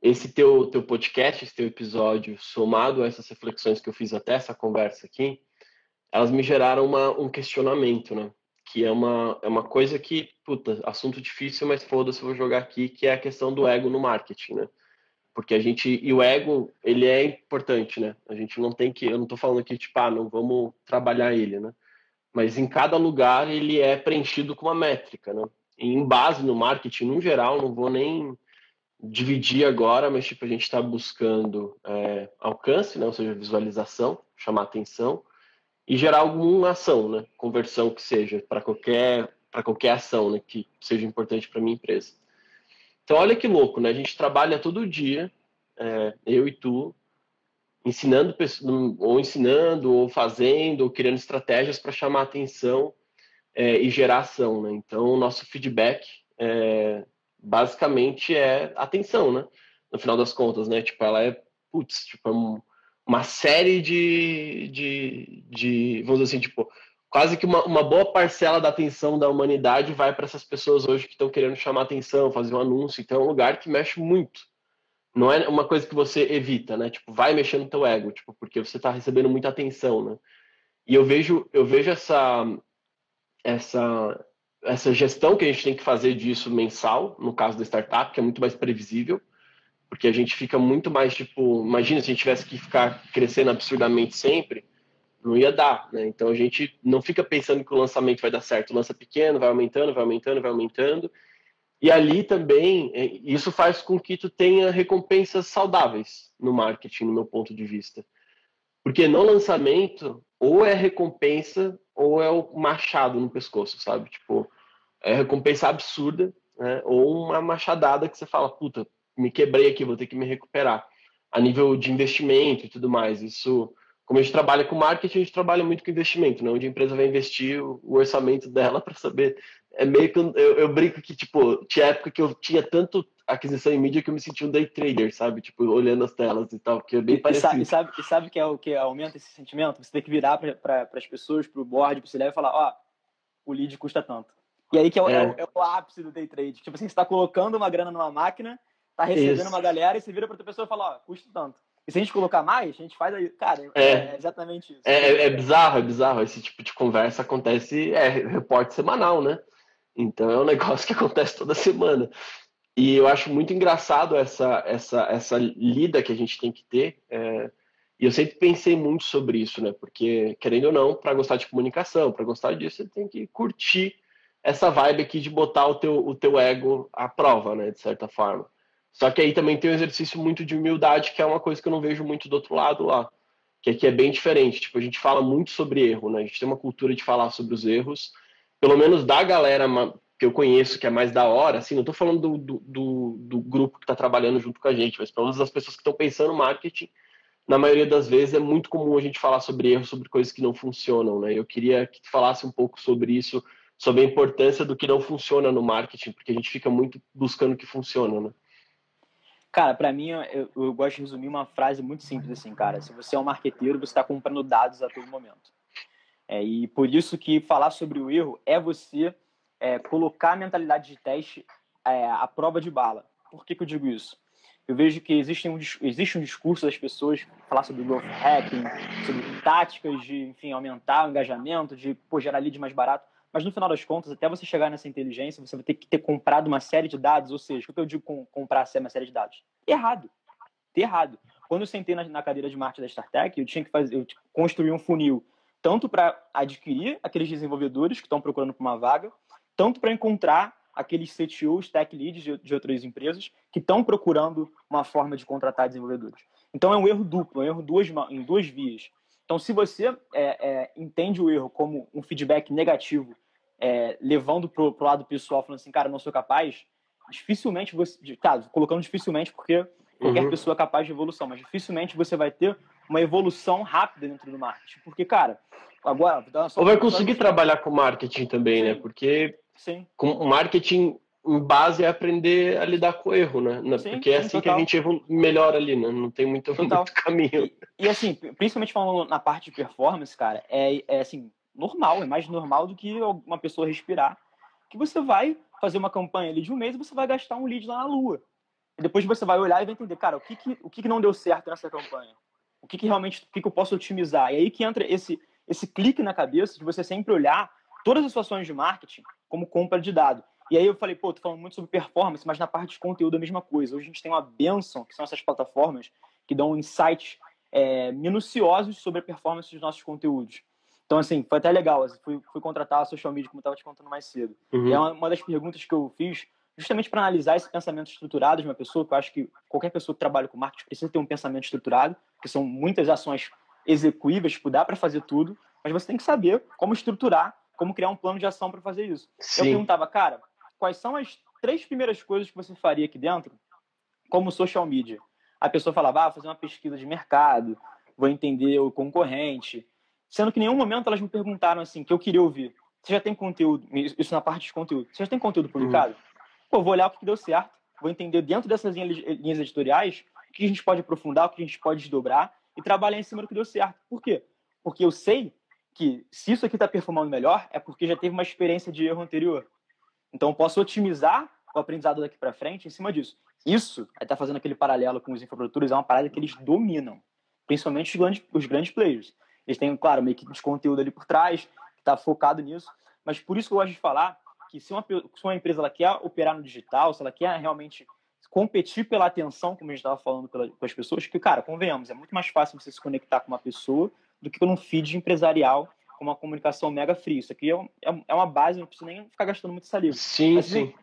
esse teu, teu podcast, esse teu episódio, somado a essas reflexões que eu fiz até essa conversa aqui, elas me geraram uma, um questionamento, né? Que é uma, é uma coisa que, puta, assunto difícil, mas foda-se, vou jogar aqui, que é a questão do ego no marketing, né? Porque a gente, e o ego, ele é importante, né? A gente não tem que, eu não tô falando aqui, tipo, ah, não vamos trabalhar ele, né? Mas em cada lugar ele é preenchido com uma métrica, né? E em base no marketing, no geral, não vou nem dividir agora, mas tipo, a gente está buscando é, alcance, né? ou seja, visualização, chamar atenção, e gerar alguma ação, né? Conversão que seja para qualquer para qualquer ação, né? Que seja importante para minha empresa. Então olha que louco, né? A gente trabalha todo dia, é, eu e tu, ensinando ou ensinando ou fazendo ou criando estratégias para chamar atenção é, e gerar ação, né? Então nosso feedback é, basicamente é atenção, né? No final das contas, né? Tipo, ela é putz, tipo, é um, uma série de, de, de, vamos dizer assim, tipo, quase que uma, uma boa parcela da atenção da humanidade vai para essas pessoas hoje que estão querendo chamar atenção, fazer um anúncio. Então é um lugar que mexe muito. não é uma coisa que você evita, né? Tipo, vai mexer no teu ego, tipo, porque você está recebendo muita atenção, né? E eu vejo, eu vejo essa, essa, essa gestão que a gente tem que fazer disso mensal, no caso da startup, que é muito mais previsível, porque a gente fica muito mais, tipo, imagina se a gente tivesse que ficar crescendo absurdamente sempre, não ia dar, né? Então a gente não fica pensando que o lançamento vai dar certo, lança pequeno, vai aumentando, vai aumentando, vai aumentando, e ali também, é, isso faz com que tu tenha recompensas saudáveis no marketing, no meu ponto de vista. Porque no lançamento, ou é recompensa, ou é o machado no pescoço, sabe? Tipo, é recompensa absurda, né? ou uma machadada que você fala, puta, me quebrei aqui, vou ter que me recuperar. A nível de investimento e tudo mais. Isso, como a gente trabalha com marketing, a gente trabalha muito com investimento, né? onde a empresa vai investir o orçamento dela para saber é meio que eu, eu, brinco que, tipo, tinha época que eu tinha tanto aquisição em mídia que eu me sentia um day trader, sabe? Tipo, olhando as telas e tal, que é bem e, parecido. E sabe, e sabe que é o que aumenta esse sentimento? Você tem que virar para as pessoas, para o board, para o e falar, ó, oh, o lead custa tanto. E aí que é o, é. É, é o, ápice do day trade. Tipo assim, você está colocando uma grana numa máquina, tá recebendo Isso. uma galera e você vira para outra pessoa e fala, ó, custa tanto. E se a gente colocar mais, a gente faz aí. Cara, é, é exatamente isso. É, é, bizarro, é bizarro. Esse tipo de conversa acontece, é reporte semanal, né? Então é um negócio que acontece toda semana. E eu acho muito engraçado essa, essa, essa lida que a gente tem que ter. É, e eu sempre pensei muito sobre isso, né? Porque, querendo ou não, para gostar de comunicação, para gostar disso, você tem que curtir essa vibe aqui de botar o teu, o teu ego à prova, né? De certa forma. Só que aí também tem um exercício muito de humildade, que é uma coisa que eu não vejo muito do outro lado lá. Que aqui é bem diferente. Tipo, a gente fala muito sobre erro, né? A gente tem uma cultura de falar sobre os erros pelo menos da galera que eu conheço, que é mais da hora, assim, não estou falando do, do, do, do, grupo que está trabalhando junto com a gente, mas pelo menos das pessoas que estão pensando marketing, na maioria das vezes é muito comum a gente falar sobre erros, sobre coisas que não funcionam, né? Eu queria que tu falasse um pouco sobre isso, sobre a importância do que não funciona no marketing, porque a gente fica muito buscando o que funciona, né? Cara, para mim, eu, eu, gosto de resumir uma frase muito simples assim, cara. Se você é um marqueteiro, você está comprando dados a todo momento. É, e por isso que falar sobre o erro é você é, colocar a mentalidade de teste é, à prova de bala. Por que, que eu digo isso? Eu vejo que existe um, existe um discurso das pessoas falar sobre growth hacking, sobre táticas de, enfim, aumentar o engajamento, de pô, gerar lead mais barato. Mas no final das contas, até você chegar nessa inteligência, você vai ter que ter comprado uma série de dados. Ou seja, o que eu digo com comprar uma série de dados? Errado. Errado. Quando eu sentei na, na cadeira de marketing da StarTech, eu tinha que fazer, eu construir um funil tanto para adquirir aqueles desenvolvedores que estão procurando por uma vaga, tanto para encontrar aqueles CTOs, tech leads de, de outras empresas que estão procurando uma forma de contratar desenvolvedores. Então é um erro duplo, é um erro duas, em duas vias. Então, se você é, é, entende o erro como um feedback negativo, é, levando para o lado pessoal, falando assim, cara, não sou capaz, dificilmente você. Tá, colocando dificilmente porque qualquer uhum. pessoa é capaz de evolução, mas dificilmente você vai ter uma evolução rápida dentro do marketing. Porque, cara, agora. Ou vai conseguir trabalhar com marketing também, né? Sim. né? Porque sim. com marketing em base é aprender a lidar com o erro, né? Sim, Porque é assim total. que a gente melhora ali, né? Não tem muito, muito caminho. E, e, assim, principalmente falando na parte de performance, cara, é, é assim, normal, é mais normal do que uma pessoa respirar. Que você vai fazer uma campanha ali de um mês e você vai gastar um lead lá na lua. E depois você vai olhar e vai entender, cara, o que, que, o que, que não deu certo nessa campanha? O que, que realmente o que, que eu posso otimizar? E aí que entra esse, esse clique na cabeça de você sempre olhar todas as ações de marketing como compra de dado. E aí eu falei, pô, tô falando muito sobre performance, mas na parte de conteúdo é a mesma coisa. Hoje a gente tem uma benção, que são essas plataformas que dão insights é, minuciosos sobre a performance dos nossos conteúdos. Então, assim, foi até legal. Assim, fui, fui contratar a social media, como eu estava te contando mais cedo. Uhum. E é uma, uma das perguntas que eu fiz justamente para analisar esse pensamento estruturado de uma pessoa, que eu acho que qualquer pessoa que trabalha com marketing precisa ter um pensamento estruturado, que são muitas ações execuíveis, tipo, dá para fazer tudo, mas você tem que saber como estruturar, como criar um plano de ação para fazer isso. Sim. Eu perguntava, cara, quais são as três primeiras coisas que você faria aqui dentro como social media? A pessoa falava, ah, vou fazer uma pesquisa de mercado, vou entender o concorrente, sendo que em nenhum momento elas me perguntaram assim, que eu queria ouvir. Você já tem conteúdo, isso na parte de conteúdo, você já tem conteúdo publicado? Uhum. Pô, vou olhar o que deu certo, vou entender dentro dessas linhas editoriais o que a gente pode aprofundar, o que a gente pode desdobrar e trabalhar em cima do que deu certo. Por quê? Porque eu sei que se isso aqui está performando melhor, é porque já teve uma experiência de erro anterior. Então, eu posso otimizar o aprendizado daqui para frente em cima disso. isso, aí tá fazendo aquele paralelo com os infoprodutores, é uma parada que eles dominam, principalmente os grandes, os grandes players. Eles têm, claro, uma equipe de conteúdo ali por trás, que está focado nisso, mas por isso que eu gosto de falar que se uma, se uma empresa ela quer operar no digital, se ela quer realmente competir pela atenção, como a gente estava falando pela, com as pessoas, que, cara, convenhamos, é muito mais fácil você se conectar com uma pessoa do que num feed empresarial com uma comunicação mega fria. Isso aqui é, é, é uma base, não precisa nem ficar gastando muito saliva. Sim, Mas, sim.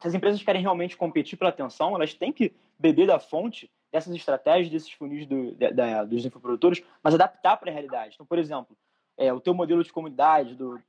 Se as empresas querem realmente competir pela atenção, elas têm que beber da fonte dessas estratégias, desses funis do, da, dos infoprodutores, mas adaptar para a realidade. Então, por exemplo, é, o teu modelo de comunidade do,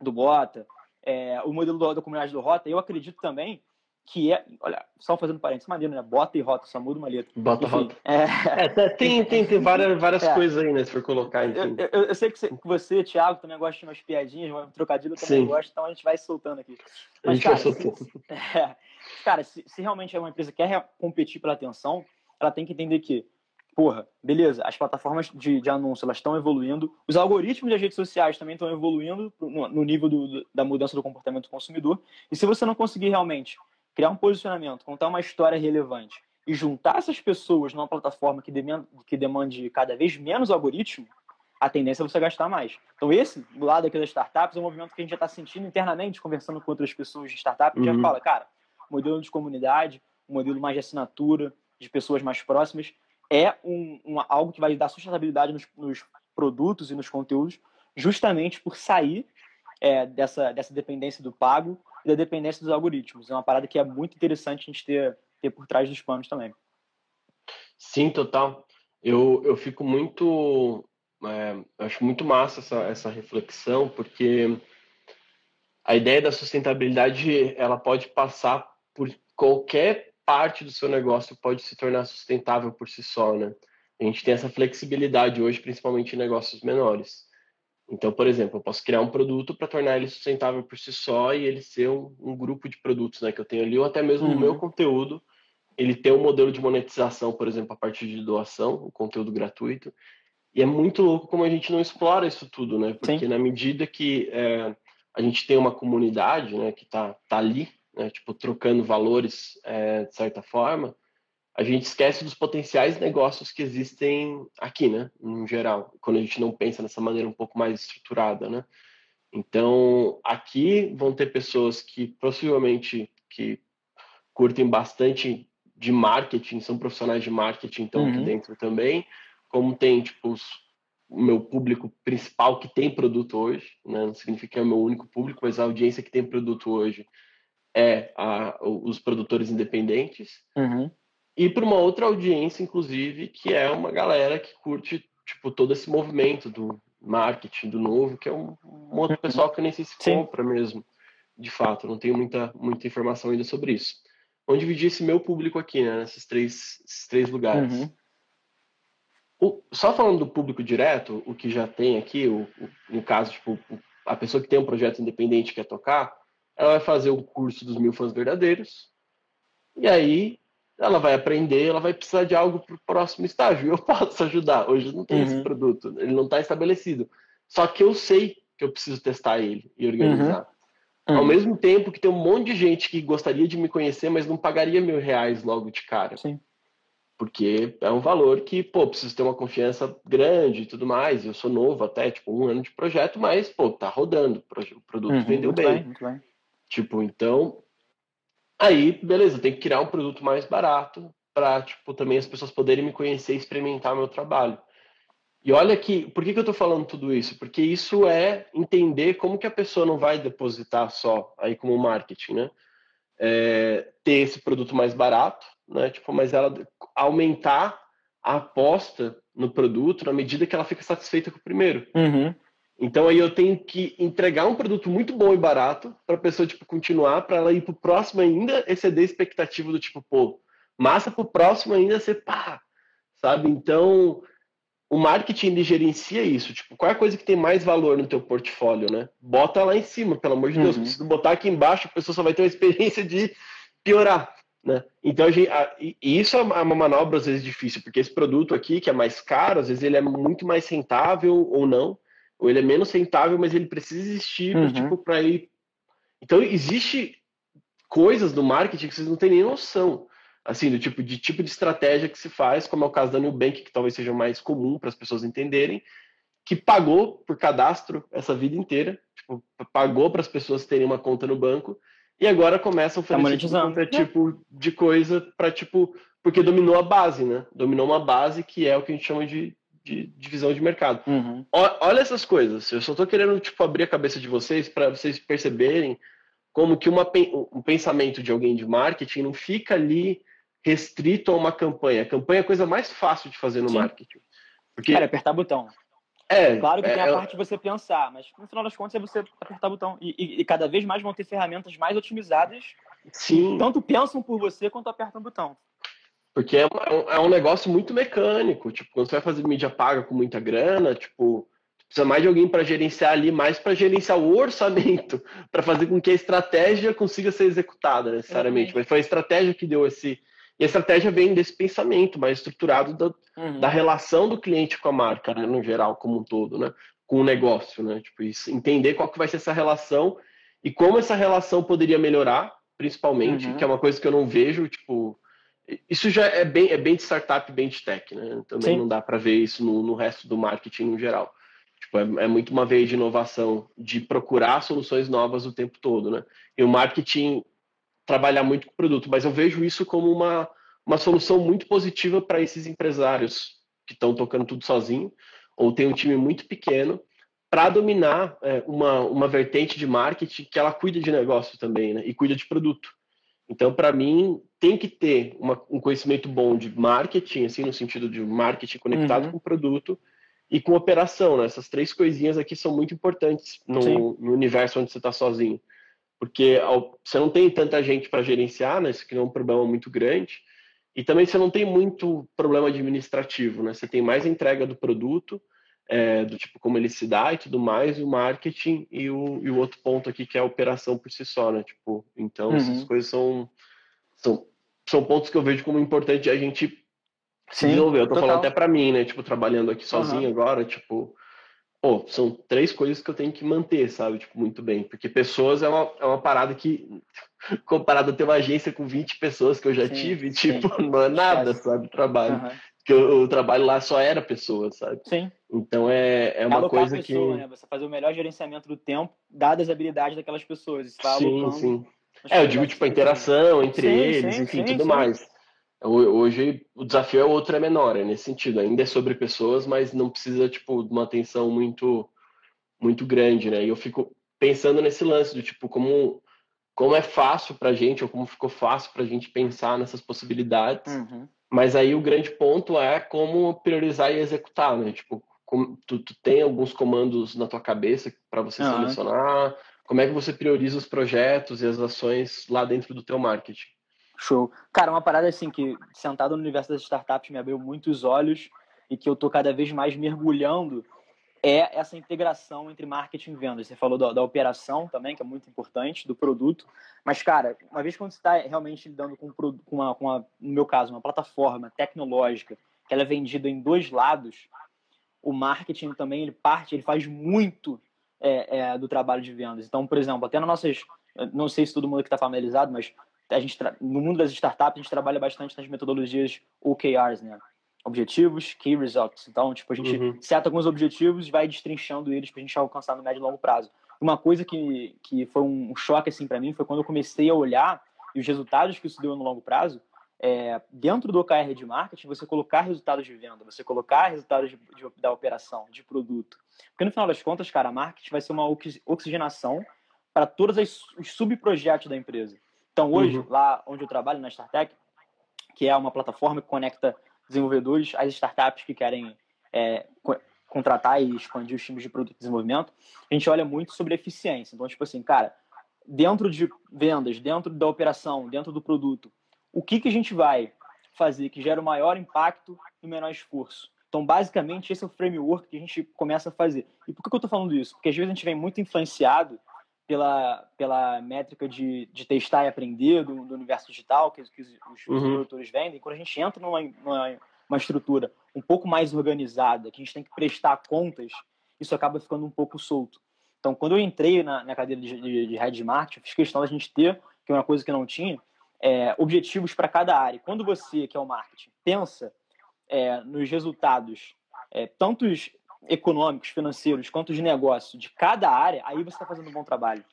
do Bota, é, o modelo da comunidade do Rota, eu acredito também que é, olha, só fazendo parênteses, maneiro, né? Bota e rota, só muda uma letra. Bota enfim, rota. É... É, tem, tem, tem várias, várias é. coisas aí, né? Se for colocar, enfim. Eu, eu, eu sei que você, que você, Thiago, também gosta de umas piadinhas, um trocadilho eu também Sim. gosto, então a gente vai soltando aqui. Mas, a gente cara, vai soltando. Se, é, cara, se, se realmente é uma empresa que quer competir pela atenção, ela tem que entender que, porra, beleza, as plataformas de, de anúncio elas estão evoluindo, os algoritmos das redes sociais também estão evoluindo no, no nível do, da mudança do comportamento do consumidor, e se você não conseguir realmente criar um posicionamento, contar uma história relevante e juntar essas pessoas numa plataforma que demande, que demande cada vez menos algoritmo, a tendência é você gastar mais. Então, esse, do lado aqui das startups, é um movimento que a gente já está sentindo internamente, conversando com outras pessoas de startup, que uhum. já fala, cara, modelo de comunidade, um modelo mais de assinatura, de pessoas mais próximas, é um, um algo que vai dar sustentabilidade nos, nos, produtos e nos conteúdos, justamente por sair é, dessa, dessa dependência do pago e da dependência dos algoritmos. É uma parada que é muito interessante a gente ter, ter por trás dos panos também. Sim, total. Eu, eu fico muito. É, acho muito massa essa, essa reflexão, porque a ideia da sustentabilidade ela pode passar por qualquer parte do seu negócio pode se tornar sustentável por si só, né? A gente tem essa flexibilidade hoje, principalmente em negócios menores. Então, por exemplo, eu posso criar um produto para tornar ele sustentável por si só e ele ser um, um, grupo de produtos né, que eu tenho ali, ou até mesmo uhum. no meu conteúdo, ele ter um modelo de monetização, por exemplo, a partir de doação, o conteúdo gratuito. E é muito louco como a gente não explora isso tudo, né? Porque Sim. na medida que é, a gente tem uma comunidade né, que está tá ali, né, tipo, trocando valores é, de certa forma, a gente esquece dos potenciais negócios que existem aqui, né, em geral, quando a gente não pensa dessa maneira um pouco mais estruturada, né. Então, aqui vão ter pessoas que possivelmente que curtem bastante de marketing, são profissionais de marketing, então uhum. aqui dentro também, como tem, tipo, os, o meu público principal que tem produto hoje, né, não significa que é o meu único público, mas a audiência que tem produto hoje é a, os produtores independentes. Uhum e para uma outra audiência, inclusive, que é uma galera que curte tipo todo esse movimento do marketing do novo, que é um, um outro uhum. pessoal que eu nem sei se Sim. compra mesmo, de fato, não tenho muita, muita informação ainda sobre isso. Vamos dividir esse meu público aqui, né, nesses três, esses três lugares. Uhum. O, só falando do público direto, o que já tem aqui, o, o, no caso, tipo, a pessoa que tem um projeto independente e quer tocar, ela vai fazer o curso dos mil fãs verdadeiros, e aí ela vai aprender, ela vai precisar de algo para o próximo estágio. Eu posso ajudar. Hoje não tem uhum. esse produto, ele não está estabelecido. Só que eu sei que eu preciso testar ele e organizar. Uhum. Ao mesmo tempo que tem um monte de gente que gostaria de me conhecer, mas não pagaria mil reais logo de cara. Sim. Porque é um valor que, pô, preciso ter uma confiança grande e tudo mais. Eu sou novo até, tipo, um ano de projeto, mas, pô, tá rodando. O produto uhum, vendeu bem. bem. Tipo, então, Aí, beleza, tem que criar um produto mais barato para, tipo, também as pessoas poderem me conhecer e experimentar meu trabalho. E olha que, por que, que eu estou falando tudo isso? Porque isso é entender como que a pessoa não vai depositar só aí como marketing, né? É, ter esse produto mais barato, né? Tipo, mas ela aumentar a aposta no produto na medida que ela fica satisfeita com o primeiro. Uhum. Então aí eu tenho que entregar um produto muito bom e barato para a pessoa tipo continuar, para ela ir pro próximo ainda exceder a expectativa do tipo, pô, massa pro próximo ainda ser pá, sabe? Então, o marketing ele gerencia isso, tipo, qual é a coisa que tem mais valor no teu portfólio, né? Bota lá em cima, pelo amor de Deus, uhum. se botar aqui embaixo, a pessoa só vai ter uma experiência de piorar, né? Então, a gente, a, e isso é uma manobra às vezes difícil, porque esse produto aqui, que é mais caro, às vezes ele é muito mais rentável ou não, ou ele é menos rentável, mas ele precisa existir uhum. tipo, para ir. Então, existe coisas do marketing que vocês não têm nem noção. assim, do tipo de tipo de estratégia que se faz, como é o caso da Nubank, que talvez seja mais comum para as pessoas entenderem, que pagou por cadastro essa vida inteira, tipo, pagou para as pessoas terem uma conta no banco e agora começa a oferecer tá tipo de coisa para tipo porque dominou a base, né? Dominou uma base que é o que a gente chama de, de divisão de mercado. Uhum. Olha essas coisas. Eu só estou querendo tipo abrir a cabeça de vocês para vocês perceberem como que uma, um pensamento de alguém de marketing não fica ali restrito a uma campanha. A campanha é a coisa mais fácil de fazer no Sim. marketing. Porque... Cara, apertar botão. É, claro que é, tem a é... parte de você pensar, mas no final das contas é você apertar o botão. E, e, e, cada vez mais vão ter ferramentas mais otimizadas Sim. tanto pensam por você quanto apertam o botão. Porque é, é, um negócio muito mecânico. Tipo, quando você vai fazer mídia paga com muita grana, tipo, precisa mais de alguém para gerenciar ali, mais para gerenciar o orçamento, para fazer com que a estratégia consiga ser executada necessariamente. Uhum. Mas foi a estratégia que deu esse, e a estratégia vem desse pensamento mais estruturado da, uhum. da relação do cliente com a marca, né, no geral, como um todo, né? Com o negócio, né? Tipo, isso, entender qual que vai ser essa relação e como essa relação poderia melhorar, principalmente, uhum. que é uma coisa que eu não vejo, tipo, isso já é bem, é bem de startup, bem de tech, né? Também Sim. não dá para ver isso no, no, resto do marketing no geral. Tipo, é, é, muito uma veia de inovação, de procurar soluções novas o tempo todo, né? E o marketing trabalhar muito com o produto, mas eu vejo isso como uma, uma solução muito positiva para esses empresários que estão tocando tudo sozinho, ou tem um time muito pequeno, para dominar é, uma, uma vertente de marketing que ela cuida de negócio também, né? E cuida de produto. Então, para mim, tem que ter uma, um conhecimento bom de marketing, assim, no sentido de marketing conectado uhum. com o produto e com operação, né? Essas três coisinhas aqui são muito importantes no, no universo onde você está sozinho porque você não tem tanta gente para gerenciar, né? Isso aqui é um problema muito grande. E também você não tem muito problema administrativo, né? Você tem mais entrega do produto, é, do tipo como ele se dá e tudo mais, o marketing e o, e o outro ponto aqui que é a operação por si só, né? Tipo, então uhum. essas coisas são, são, são pontos que eu vejo como importante a gente Sim, desenvolver. Eu tô total. falando até para mim, né? Tipo, trabalhando aqui sozinho uhum. agora, tipo, pô, são três coisas que eu tenho que manter, sabe? Tipo, muito bem. Porque pessoas é uma, é uma parada que, comparado a ter uma agência com 20 pessoas que eu já sim, tive, sim. tipo, não é nada, sabe? Trabalho. Uhum. Porque o, o, trabalho lá só era pessoas, sabe? Sim. Então é, é uma coisa pessoa, que. Né? Você fazer o melhor gerenciamento do tempo, dadas as habilidades daquelas pessoas. Isso sim, sim. É, eu digo, tipo, a interação entre sim, eles, enfim, tudo mais. Hoje o desafio é outro, é menor, é nesse sentido. Ainda é sobre pessoas, mas não precisa, tipo, de uma atenção muito, muito grande, né? E eu fico pensando nesse lance do tipo, como, como é fácil pra gente, ou como ficou fácil pra gente pensar nessas possibilidades. Uhum. Mas aí o grande ponto é como priorizar e executar, né? Tipo, como, tu, tu tem alguns comandos na tua cabeça para você selecionar? Como é que você prioriza os projetos e as ações lá dentro do teu marketing? Show. Cara, uma parada assim que, sentado no universo das startups, me abriu muitos olhos e que eu tô cada vez mais mergulhando é essa integração entre marketing e vendas. Você falou da, da, operação também, que é muito importante, do produto. Mas, cara, uma vez que você está realmente lidando com, com, uma, com uma, no meu caso, uma plataforma tecnológica, que ela é vendida em dois lados, o marketing também, ele parte, ele faz muito é, é, do trabalho de vendas. Então, por exemplo, até nas nossas, não sei se todo mundo que está familiarizado, mas a gente no mundo das startups a gente trabalha bastante nas metodologias OKRs, né? Objetivos, Key Results. Então, tipo, a gente uhum. seta alguns objetivos e vai destrinchando eles para a gente alcançar no médio e longo prazo. Uma coisa que, que foi um choque assim para mim foi quando eu comecei a olhar e os resultados que isso deu no longo prazo. É, dentro do OKR de marketing, você colocar resultados de venda, você colocar resultados de, de, da operação, de produto. Porque no final das contas, cara, marketing vai ser uma oxigenação para todos os subprojetos da empresa. Então, hoje, uhum. lá onde eu trabalho, na StarTech, que é uma plataforma que conecta desenvolvedores às startups que querem é, contratar e expandir os times de produto e desenvolvimento, a gente olha muito sobre eficiência. Então, tipo assim, cara, dentro de vendas, dentro da operação, dentro do produto, o que, que a gente vai fazer que gera o maior impacto e o menor esforço? Então, basicamente, esse é o framework que a gente começa a fazer. E por que eu estou falando isso? Porque às vezes a gente vem muito influenciado pela, pela métrica de, de testar e aprender do, do universo digital que, que os, os uhum. produtores vendem, quando a gente entra numa, numa uma estrutura um pouco mais organizada, que a gente tem que prestar contas, isso acaba ficando um pouco solto. Então, quando eu entrei na, na cadeira de, de, de head marketing, eu fiz questão da gente ter, que é uma coisa que não tinha, é, objetivos para cada área. Quando você, que é o marketing, pensa é, nos resultados, é, tanto econômicos, financeiros, quanto de negócio de cada área, aí você está fazendo um bom trabalho.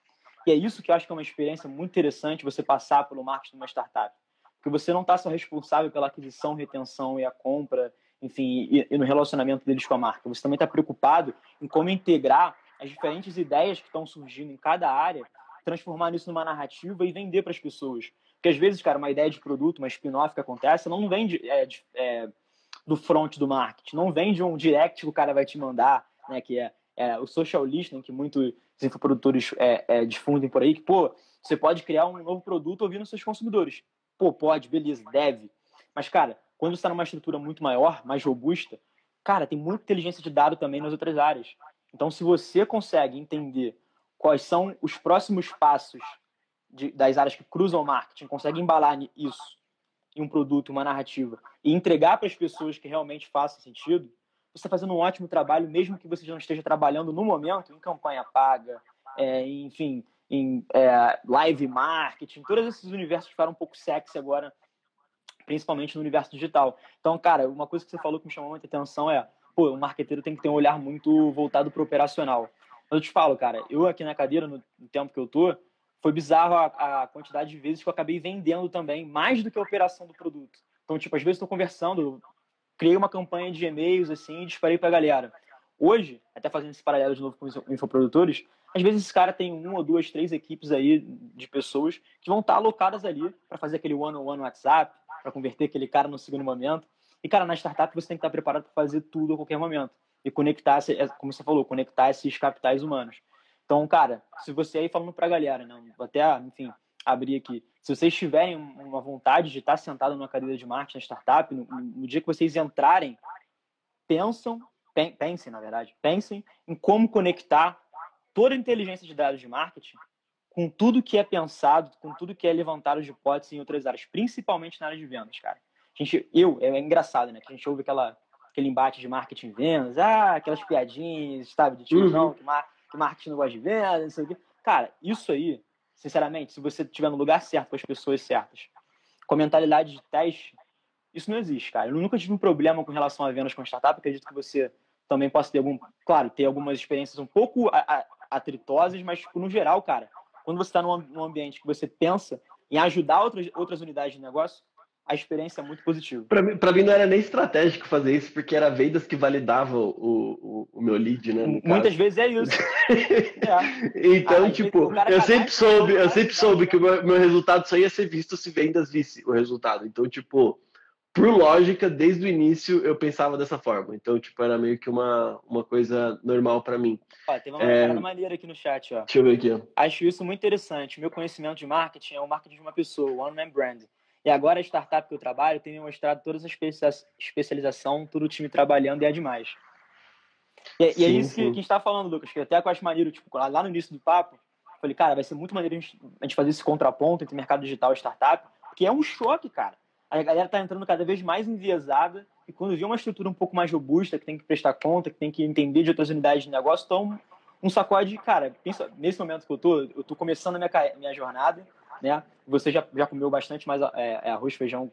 E é isso que eu acho que é uma experiência muito interessante você passar pelo marketing de uma startup. Porque você não está só responsável pela aquisição, retenção e a compra, enfim, e, e no relacionamento deles com a marca. Você também está preocupado em como integrar as diferentes ideias que estão surgindo em cada área, transformar isso numa narrativa e vender para as pessoas. Porque às vezes, cara, uma ideia de produto, uma spin-off que acontece, não vem de, é, de, é, do front do marketing, não vem de um direct que o cara vai te mandar, né, que é, é o social listening, que muitos infoprodutores é, é, difundem por aí, que, pô, você pode criar um novo produto ouvindo seus consumidores. Pô, pode, beleza, deve. Mas, cara, quando você está numa estrutura muito maior, mais robusta, cara, tem muita inteligência de dado também nas outras áreas. Então, se você consegue entender quais são os próximos passos de, das áreas que cruzam o marketing, consegue embalar isso um produto, uma narrativa, e entregar para as pessoas que realmente faça sentido, você está fazendo um ótimo trabalho, mesmo que você já não esteja trabalhando no momento em campanha paga, é, enfim, em é, live marketing, todos esses universos ficaram um pouco sexy agora, principalmente no universo digital. Então, cara, uma coisa que você falou que me chamou muita atenção é, pô, o marqueteiro tem que ter um olhar muito voltado para o operacional. Mas eu te falo, cara, eu aqui na cadeira, no, no tempo que eu tô, foi bizarro a, a, quantidade de vezes que eu acabei vendendo também, mais do que a operação do produto. Então, tipo, às vezes estou conversando, criei uma campanha de e-mails, assim, e disparei para a galera. Hoje, até fazendo esse paralelo de novo com os infoprodutores, às vezes esse cara tem uma duas, três equipes aí de pessoas que vão estar alocadas ali para fazer aquele one-on-one no WhatsApp, para converter aquele cara no segundo momento. E, cara, na startup você tem que estar preparado para fazer tudo a qualquer momento e conectar, é, como você falou, conectar esses capitais humanos. Então, cara, se você aí falando para a galera, né, vou até, enfim, abrir aqui, se vocês tiverem uma vontade de estar sentado numa cadeira de marketing na startup, no, no dia que vocês entrarem, pensam, pensem, na verdade, pensem em como conectar toda a inteligência de dados de marketing com tudo que é pensado, com tudo que é levantado de hipóteses em outras áreas, principalmente na área de vendas, cara. A gente, eu, é engraçado, né, que a gente ouve aquela aquele embate de marketing e vendas, ah, aquelas piadinhas, sabe, de tiozão, uhum. que, mar, que marketing não gosta de vendas, não sei o quê. Cara, isso aí, sinceramente, se você estiver no lugar certo com as pessoas certas, com a mentalidade de teste, isso não existe, cara. Eu nunca tive um problema com relação a vendas com startup, acredito que você também possa ter algum, claro, ter algumas experiências um pouco atritosas, mas tipo, no geral, cara, quando você está num ambiente que você pensa em ajudar outras, outras unidades de negócio, a experiência é muito positiva. Para mim, mim não era nem estratégico fazer isso, porque era vendas que validava o, o, o meu lead, né? Muitas caso. vezes é isso. é. Então, tipo, eu sempre soube, eu sempre soube que o meu, meu resultado só ia ser visto se vendas visse o resultado. Então, tipo, por lógica, desde o início eu pensava dessa forma. Então, tipo, era meio que uma, uma coisa normal para mim. Ó, tem uma é... maneira aqui no chat, ó. Deixa eu ver aqui, ó. Acho isso muito interessante. Meu conhecimento de marketing é o marketing de uma pessoa, one man brand. E agora a startup que eu trabalho tem me mostrado toda essa especialização, todo o time trabalhando e é demais. E, sim, e é isso que, que, a gente está falando, Lucas, que até com as maneiro, tipo, lá no início do papo, falei, cara, vai ser muito maneiro a gente, a gente fazer esse contraponto entre mercado digital e startup, porque é um choque, cara. A galera tá entrando cada vez mais enviesada e quando vê uma estrutura um pouco mais robusta, que tem que prestar conta, que tem que entender de outras unidades de negócio, então um sacode, cara, pensa, nesse momento que eu tô, eu tô começando a minha, minha jornada, né? Você já, já comeu bastante mais é, é arroz e feijão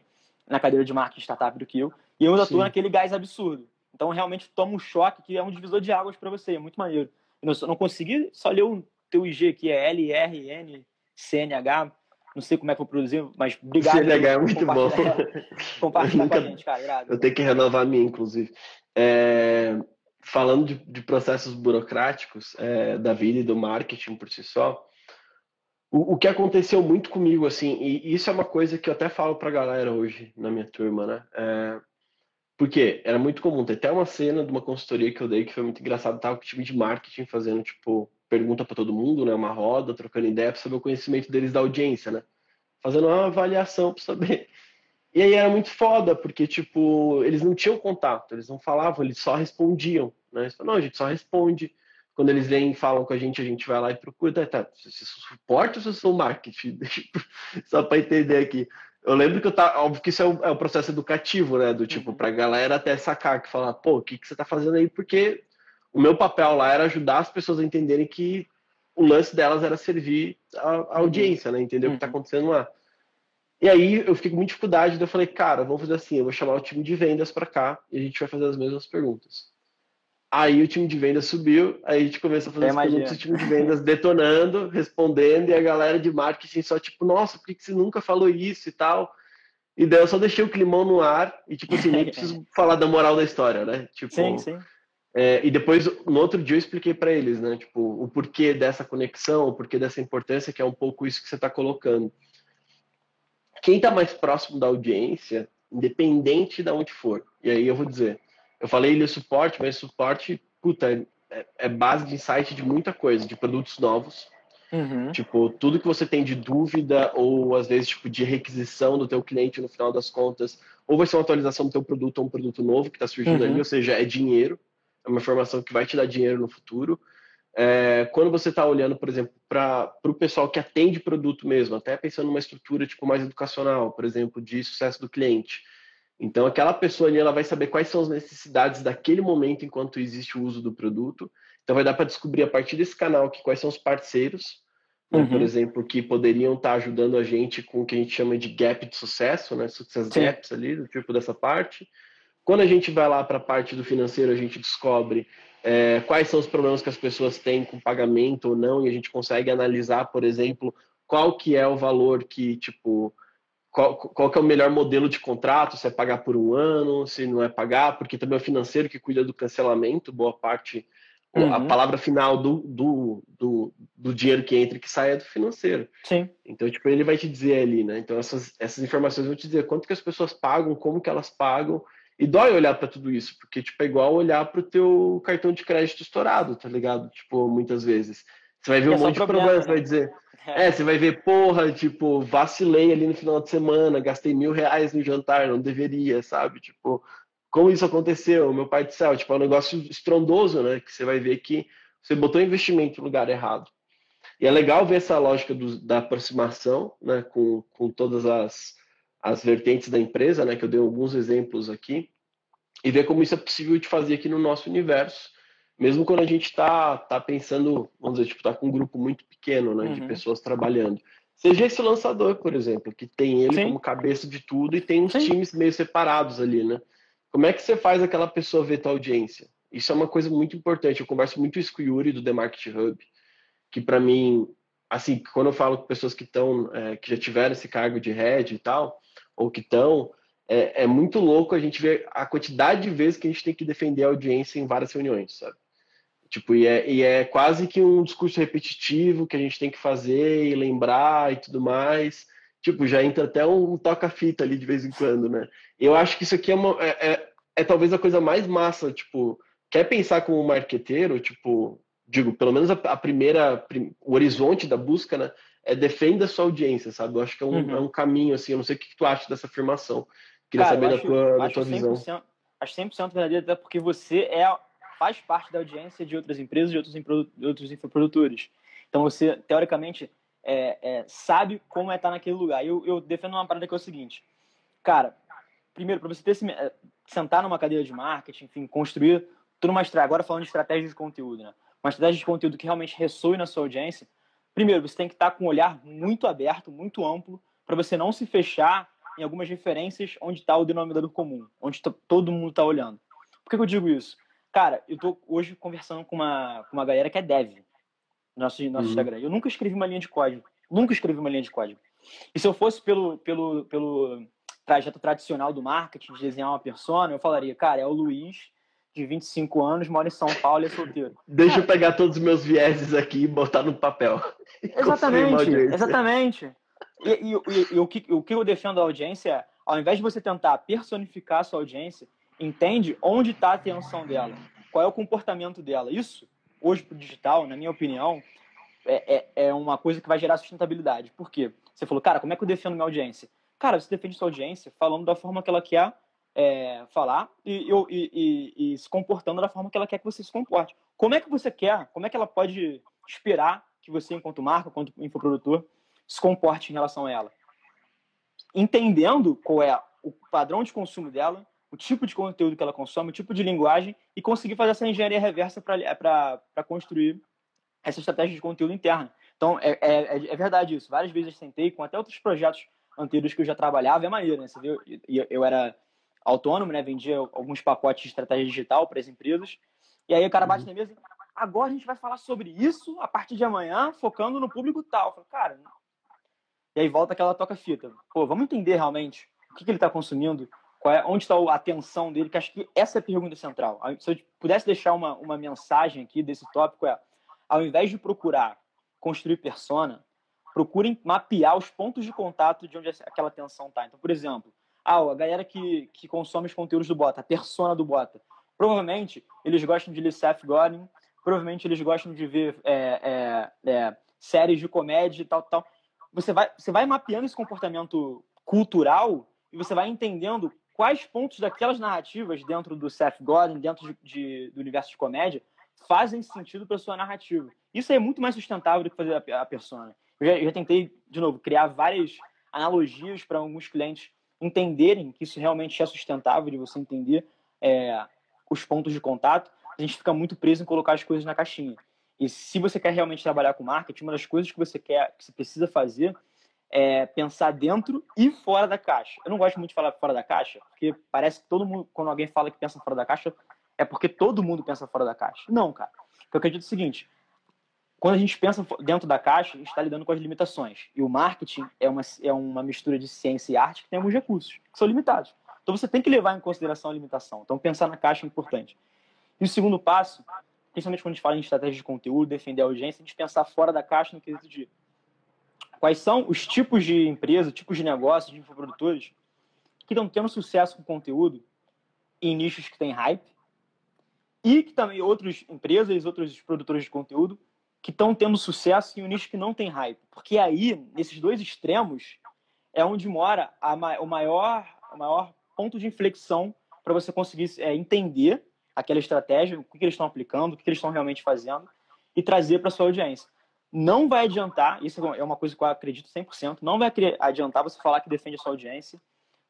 na cadeira de marketing startup do que eu. E eu ainda estou naquele gás absurdo. Então, realmente, toma um choque que é um divisor de águas para você. É muito maneiro. Eu não, não consegui só ler o teu IG aqui, é LRNCNH. Não sei como é que eu vou produzir, mas obrigado. CNH é muito bom. Compartilha com a gente, cara. Irado. Eu tenho que renovar a minha, inclusive. É, falando de, de, processos burocráticos é, da vida e do marketing por si só, o, o, que aconteceu muito comigo, assim, e isso é uma coisa que eu até falo pra galera hoje na minha turma, né? É, porque era muito comum, tem até uma cena de uma consultoria que eu dei que foi muito engraçado, tava com o time de marketing fazendo, tipo, pergunta para todo mundo, né? Uma roda, trocando ideia para saber o conhecimento deles da audiência, né? Fazendo uma avaliação para saber. E aí era muito foda, porque, tipo, eles não tinham contato, eles não falavam, eles só respondiam, né? Eles falavam, não, a gente só responde, quando eles vêm e falam com a gente, a gente vai lá e procura, tá, tá se suporte ou se sou marketing? Só para entender aqui. Eu lembro que eu tá, óbvio que isso é o, é o processo educativo, né? Do tipo, uhum. para a galera até sacar, que falar, pô, o que, que você tá fazendo aí? Porque o meu papel lá era ajudar as pessoas a entenderem que o lance delas era servir a, a audiência, né? Entender uhum. o que tá uhum. acontecendo lá. E aí eu fiquei com muita dificuldade, daí eu falei, cara, vamos fazer assim, eu vou chamar o time de vendas para cá e a gente vai fazer as mesmas perguntas. Aí o time de vendas subiu, aí a gente começou a fazer as perguntas, o time de vendas detonando, respondendo, e a galera de marketing só tipo, nossa, por que você nunca falou isso e tal? E daí eu só deixei o climão no ar e, tipo assim, nem preciso falar da moral da história, né? Tipo, sim, sim. É, e depois, no outro dia, eu expliquei para eles, né? Tipo, o porquê dessa conexão, o porquê dessa importância, que é um pouco isso que você está colocando. Quem está mais próximo da audiência, independente de onde for, e aí eu vou dizer, eu falei ele suporte, mas suporte, puta, é, é base de insight de muita coisa, de produtos novos, Uhum. Tipo, tudo que você tem de dúvida ou às vezes tipo de requisição do teu cliente no final das contas, ou vai ser uma atualização do teu produto ou um produto novo que está surgindo uhum. ali, ou seja, é dinheiro, é uma informação que vai te dar dinheiro no futuro. É, quando você está olhando, por exemplo, para o pessoal que atende produto mesmo, até pensando numa estrutura tipo mais educacional, por exemplo, de sucesso do cliente. Então, aquela pessoa ali, ela vai saber quais são as necessidades daquele momento enquanto existe o uso do produto. Então, vai dar para descobrir a partir desse canal que quais são os parceiros né, uhum. por exemplo, que poderiam estar ajudando a gente com o que a gente chama de gap de sucesso, né? Success Sim. gaps ali, do tipo dessa parte. Quando a gente vai lá para a parte do financeiro, a gente descobre é, quais são os problemas que as pessoas têm com pagamento ou não, e a gente consegue analisar, por exemplo, qual que é o valor que, tipo, qual, qual é o melhor modelo de contrato, se é pagar por um ano, se não é pagar, porque também é o financeiro que cuida do cancelamento, boa parte Uhum. A palavra final do, do, do, do, dinheiro que entra e que sai é do financeiro. Sim. Então, tipo, ele vai te dizer ali, né? Então, essas, essas informações vão te dizer quanto que as pessoas pagam, como que elas pagam. E dói olhar para tudo isso, porque, tipo, é igual olhar para o teu cartão de crédito estourado, tá ligado? Tipo, muitas vezes. Você vai ver um é monte de problemas, né? você vai dizer... É. é, você vai ver, porra, tipo, vacilei ali no final de semana, gastei mil reais no jantar, não deveria, sabe? Tipo, como isso aconteceu, meu pai do céu, tipo, é um negócio estrondoso, né? Que você vai ver que você botou investimento no lugar errado. E é legal ver essa lógica do, da aproximação, né? Com, com todas as, as vertentes da empresa, né? Que eu dei alguns exemplos aqui. E ver como isso é possível de fazer aqui no nosso universo. Mesmo quando a gente está tá pensando, vamos dizer, tipo, tá com um grupo muito pequeno, né? Uhum. De pessoas trabalhando. Seja esse lançador, por exemplo, que tem ele Sim. como cabeça de tudo e tem uns Sim. times meio separados ali, né? Como é que você faz aquela pessoa ver tua audiência? Isso é uma coisa muito importante. Eu converso muito isso com o Yuri do The Market Hub, que para mim, assim, quando eu falo com pessoas que estão, é, que já tiveram esse cargo de head e tal, ou que estão, é, é, muito louco a gente ver a quantidade de vezes que a gente tem que defender a audiência em várias reuniões, sabe? Tipo, e é, e é quase que um discurso repetitivo que a gente tem que fazer e lembrar e tudo mais tipo, já entra até um toca-fita ali de vez em quando, né? Eu acho que isso aqui é, uma, é, é, é talvez a coisa mais massa, tipo, quer pensar como um marqueteiro, tipo, digo, pelo menos a, a primeira, o horizonte da busca, né? É defenda a sua audiência, sabe? Eu acho que é um, uhum. é um caminho, assim, eu não sei o que tu acha dessa afirmação. Queria Cara, saber da tua, da tua visão. Acho 100% verdadeiro, até porque você é, faz parte da audiência de outras empresas e outros, outros infoprodutores. Então você, teoricamente, é, é, sabe como é estar naquele lugar. Eu, eu defendo uma parada que é o seguinte, cara, primeiro, para você ter esse, é, sentar numa cadeira de marketing, enfim, construir tudo uma estratégia, agora falando de estratégia de conteúdo, né? Uma estratégia de conteúdo que realmente ressoe na sua audiência, primeiro, você tem que estar com um olhar muito aberto, muito amplo, para você não se fechar em algumas referências onde está o denominador comum, onde tá, todo mundo está olhando. Por que, eu digo isso? Cara, eu tô hoje conversando com uma, com uma galera que é dev, nosso, nosso uhum. Instagram. Eu nunca escrevi uma linha de código. Nunca escrevi uma linha de código. E se eu fosse pelo, pelo, pelo trajeto tradicional do marketing, de desenhar uma persona, eu falaria, cara, é o Luiz, de 25 anos, mora em São Paulo e é solteiro. Deixa eu pegar todos os meus vieses aqui e botar no papel. Exatamente, exatamente. E, e, e, e, o, que, o que eu defendo à audiência é, ao invés de você tentar personificar a sua audiência, entende onde está a atenção dela, qual é o comportamento dela. Isso hoje para o digital, na minha opinião, é, é, é, uma coisa que vai gerar sustentabilidade. Por quê? Você falou, cara, como é que eu defendo minha audiência? Cara, você defende sua audiência falando da forma que ela quer é, falar e, e, e, e, se comportando da forma que ela quer que você se comporte. Como é que você quer, como é que ela pode esperar que você, enquanto marca, enquanto infoprodutor, se comporte em relação a ela? Entendendo qual é o padrão de consumo dela, o tipo de conteúdo que ela consome, o tipo de linguagem e conseguir fazer essa engenharia reversa para construir essa estratégia de conteúdo interna. Então, é, é, é, verdade isso. Várias vezes eu sentei com até outros projetos anteriores que eu já trabalhava, é maneiro, né? Você viu? Eu, eu era autônomo, né? Vendia alguns pacotes de estratégia digital para as empresas. E aí o cara bate uhum. na mesa agora a gente vai falar sobre isso a partir de amanhã, focando no público tal. Eu falo, cara. E aí volta aquela toca-fita. Pô, vamos entender realmente o que, que ele está consumindo, é, onde está a atenção dele, que acho que essa é a pergunta central. Se eu pudesse deixar uma, uma mensagem aqui desse tópico, é: ao invés de procurar construir persona, procurem mapear os pontos de contato de onde aquela atenção está. Então, por exemplo, ah, a galera que, que consome os conteúdos do Bota, a persona do Bota, provavelmente eles gostam de ler Seth Godin, provavelmente eles gostam de ver é, é, é, séries de comédia e tal, tal. Você vai, você vai mapeando esse comportamento cultural e você vai entendendo quais pontos daquelas narrativas dentro do Seth Godin, dentro de, de, do universo de comédia, fazem sentido para sua narrativa. Isso é muito mais sustentável do que fazer a, a persona. Eu já, eu já tentei, de novo, criar várias analogias para alguns clientes entenderem que isso realmente é sustentável, de você entender é, os pontos de contato, a gente fica muito preso em colocar as coisas na caixinha. E se você quer realmente trabalhar com marketing, uma das coisas que você quer, que você precisa fazer é pensar dentro e fora da caixa. Eu não gosto muito de falar fora da caixa, porque parece que todo mundo, quando alguém fala que pensa fora da caixa, é porque todo mundo pensa fora da caixa. Não, cara. Eu acredito o seguinte: quando a gente pensa dentro da caixa, a gente está lidando com as limitações. E o marketing é uma, é uma mistura de ciência e arte que tem alguns recursos, que são limitados. Então você tem que levar em consideração a limitação. Então pensar na caixa é importante. E o segundo passo, principalmente quando a gente fala em estratégia de conteúdo, defender a audiência, a gente pensar fora da caixa no quesito de quais são os tipos de empresa, tipos de negócios, de infoprodutores que estão tendo sucesso com conteúdo em nichos que têm hype e que também outras empresas, outros produtores de conteúdo que estão tendo sucesso em um nicho que não tem hype. Porque aí, nesses dois extremos, é onde mora a, o, maior, o maior ponto de inflexão para você conseguir é, entender aquela estratégia, o que, que eles estão aplicando, o que, que eles estão realmente fazendo e trazer para sua audiência. Não vai adiantar, isso é uma coisa que eu acredito 100%, não vai adiantar você falar que defende a sua audiência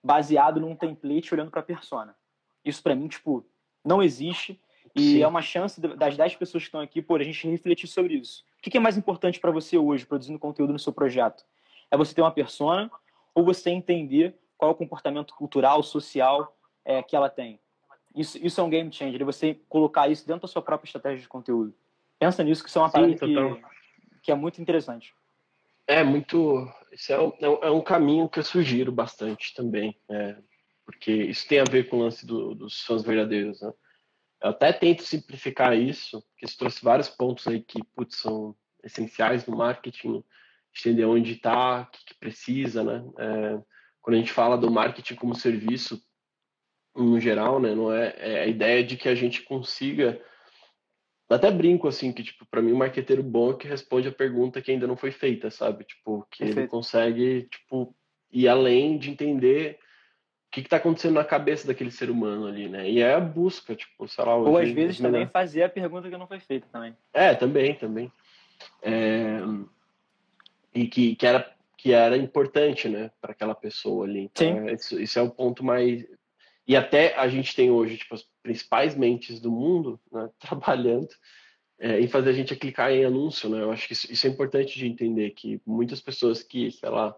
baseado num template olhando para a persona. Isso para mim, tipo, não existe e Sim. é uma chance das 10 pessoas que estão aqui, por a gente refletir sobre isso. O que é mais importante para você hoje, produzindo conteúdo no seu projeto? É você ter uma persona ou você entender qual é o comportamento cultural, social é, que ela tem? Isso, isso é um game changer, é você colocar isso dentro da sua própria estratégia de conteúdo. Pensa nisso, que isso é uma Sim, parada que, que, é muito interessante. É muito. Isso é um, é um caminho que eu sugiro bastante também, é, porque isso tem a ver com o lance do, dos fãs verdadeiros. Né? Eu até tento simplificar isso, porque isso trouxe vários pontos aí que putz, são essenciais no marketing, entender onde está, o que, que, precisa, né? É, quando a gente fala do marketing como serviço, no geral, né? Não é, é a ideia de que a gente consiga até brinco assim que tipo para mim o um marqueteiro bom é que responde a pergunta que ainda não foi feita, sabe? Tipo que Perfeito. ele consegue tipo ir além de entender o que está acontecendo na cabeça daquele ser humano ali, né? E é a busca, tipo, sei lá. Ou às vezes também melhor. fazer a pergunta que não foi feita também. É, também, também. É... E que, que era que era importante, né, para aquela pessoa ali. Então, Sim. É, isso, isso é o ponto mais e até a gente tem hoje tipo, as principais mentes do mundo né, trabalhando é, em fazer a gente clicar em anúncio. Né? Eu acho que isso, isso, é importante de entender, que muitas pessoas que, sei lá,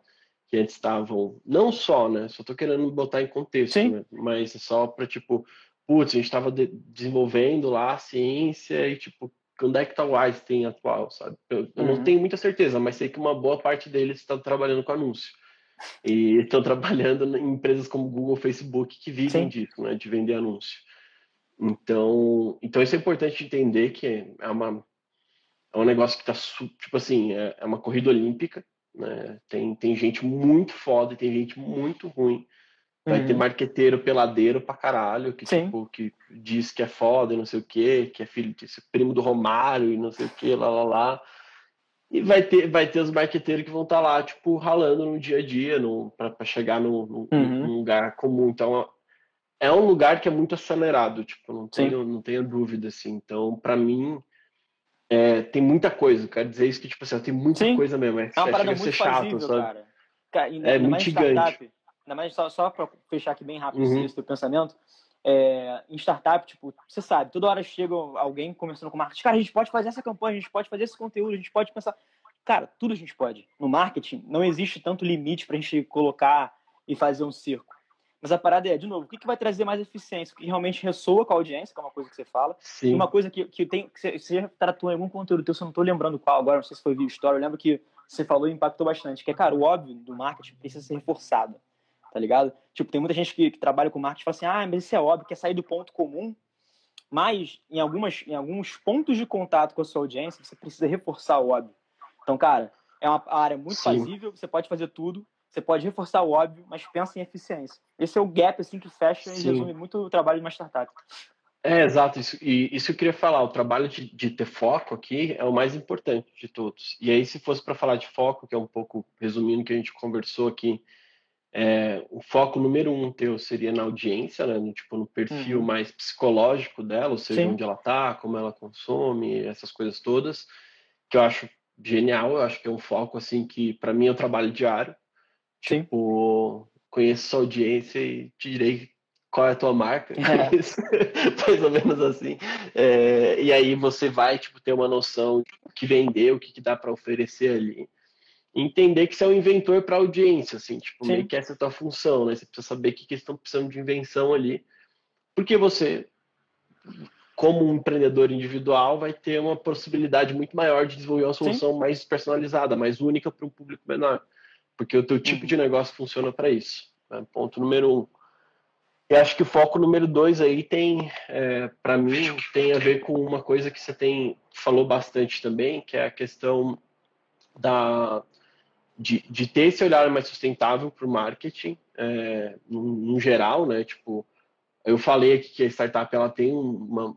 que antes estavam, não só, né? Só estou querendo botar em contexto, né? mas é só para, tipo, putz, a gente estava de desenvolvendo lá a ciência e, tipo, onde é que está o Einstein atual, sabe? Eu, eu não uhum. tenho muita certeza, mas sei que uma boa parte deles está trabalhando com anúncio. E estão trabalhando em empresas como Google, Facebook, que vivem Sim. disso, né, de vender anúncio. Então, então isso é importante entender que é, uma, é um negócio que está, tipo assim, é, é, uma corrida olímpica, né? Tem, tem gente muito foda e tem gente muito ruim. Vai uhum. ter marqueteiro peladeiro pra caralho, que, tipo, que diz que é foda e não sei o quê, que é filho, que é primo do Romário e não sei o quê, lá, lá, lá. E vai ter, vai ter os marqueteiros que vão estar tá lá, tipo, ralando no dia a dia, para chegar uhum. num lugar comum. Então, é um lugar que é muito acelerado, tipo, não tenho, não tenho dúvida, assim. Então, para mim, é, tem muita coisa. Quero dizer isso que, tipo assim, tem muita Sim. coisa mesmo. É, é uma parada muito chato, fazível, sabe? Cara. ainda, é ainda muito gigante. Ainda mais só, só para fechar aqui bem rápido uhum. esse teu pensamento. É, em startup, tipo, você sabe, toda hora chega alguém conversando com marketing, cara, a gente pode fazer essa campanha, a gente pode fazer esse conteúdo, a gente pode pensar. Cara, tudo a gente pode. No marketing, não existe tanto limite para a gente colocar e fazer um circo. Mas a parada é, de novo, o que, que vai trazer mais eficiência? O que realmente ressoa com a audiência, que é uma coisa que você fala. Sim. E uma coisa que, que, tem, que você, você tratou em algum conteúdo teu, eu não estou lembrando qual agora, não sei se foi via história, eu lembro que você falou e impactou bastante, que é, cara, o óbvio do marketing precisa ser reforçado, tá ligado? Tipo, tem muita gente que, que trabalha com marketing e fala assim, ah, mas isso é óbvio, quer sair do ponto comum, mas em, algumas, em alguns pontos de contato com a sua audiência, você precisa reforçar o óbvio. Então, cara, é uma área muito Sim. fazível, você pode fazer tudo, você pode reforçar o óbvio, mas pensa em eficiência. Esse é o gap assim que fecha Sim. e resume muito o trabalho de uma startup. É, exato. Isso, e isso eu queria falar. O trabalho de, de, ter foco aqui é o mais importante de todos. E aí, se fosse para falar de foco, que é um pouco resumindo o que a gente conversou aqui, é, o foco número um teu seria na audiência, né? No, tipo, no perfil uhum. mais psicológico dela, ou seja, Sim. onde ela está, como ela consome, essas coisas todas, que eu acho genial. Eu acho que é um foco assim que para mim é um trabalho diário. Sim. Tipo, conheço sua audiência e te direi qual é a tua marca, é. mais ou menos assim. É, e aí você vai tipo ter uma noção do que vender, o que, que dá para oferecer ali. Entender que você é um inventor para audiência, assim, tipo, Sim. meio que essa é a tua função, né? Você precisa saber o que, que eles estão precisando de invenção ali. Porque você, como um empreendedor individual, vai ter uma possibilidade muito maior de desenvolver uma solução Sim. mais personalizada, mais única para um público menor porque o teu tipo uhum. de negócio funciona para isso. Né? Ponto número um. E acho que o foco número dois aí tem, é, para mim, tem a ver com uma coisa que você tem falou bastante também, que é a questão da de, de ter esse olhar mais sustentável para o marketing, é, no, no, geral, né? Tipo, eu falei aqui que a startup ela tem uma,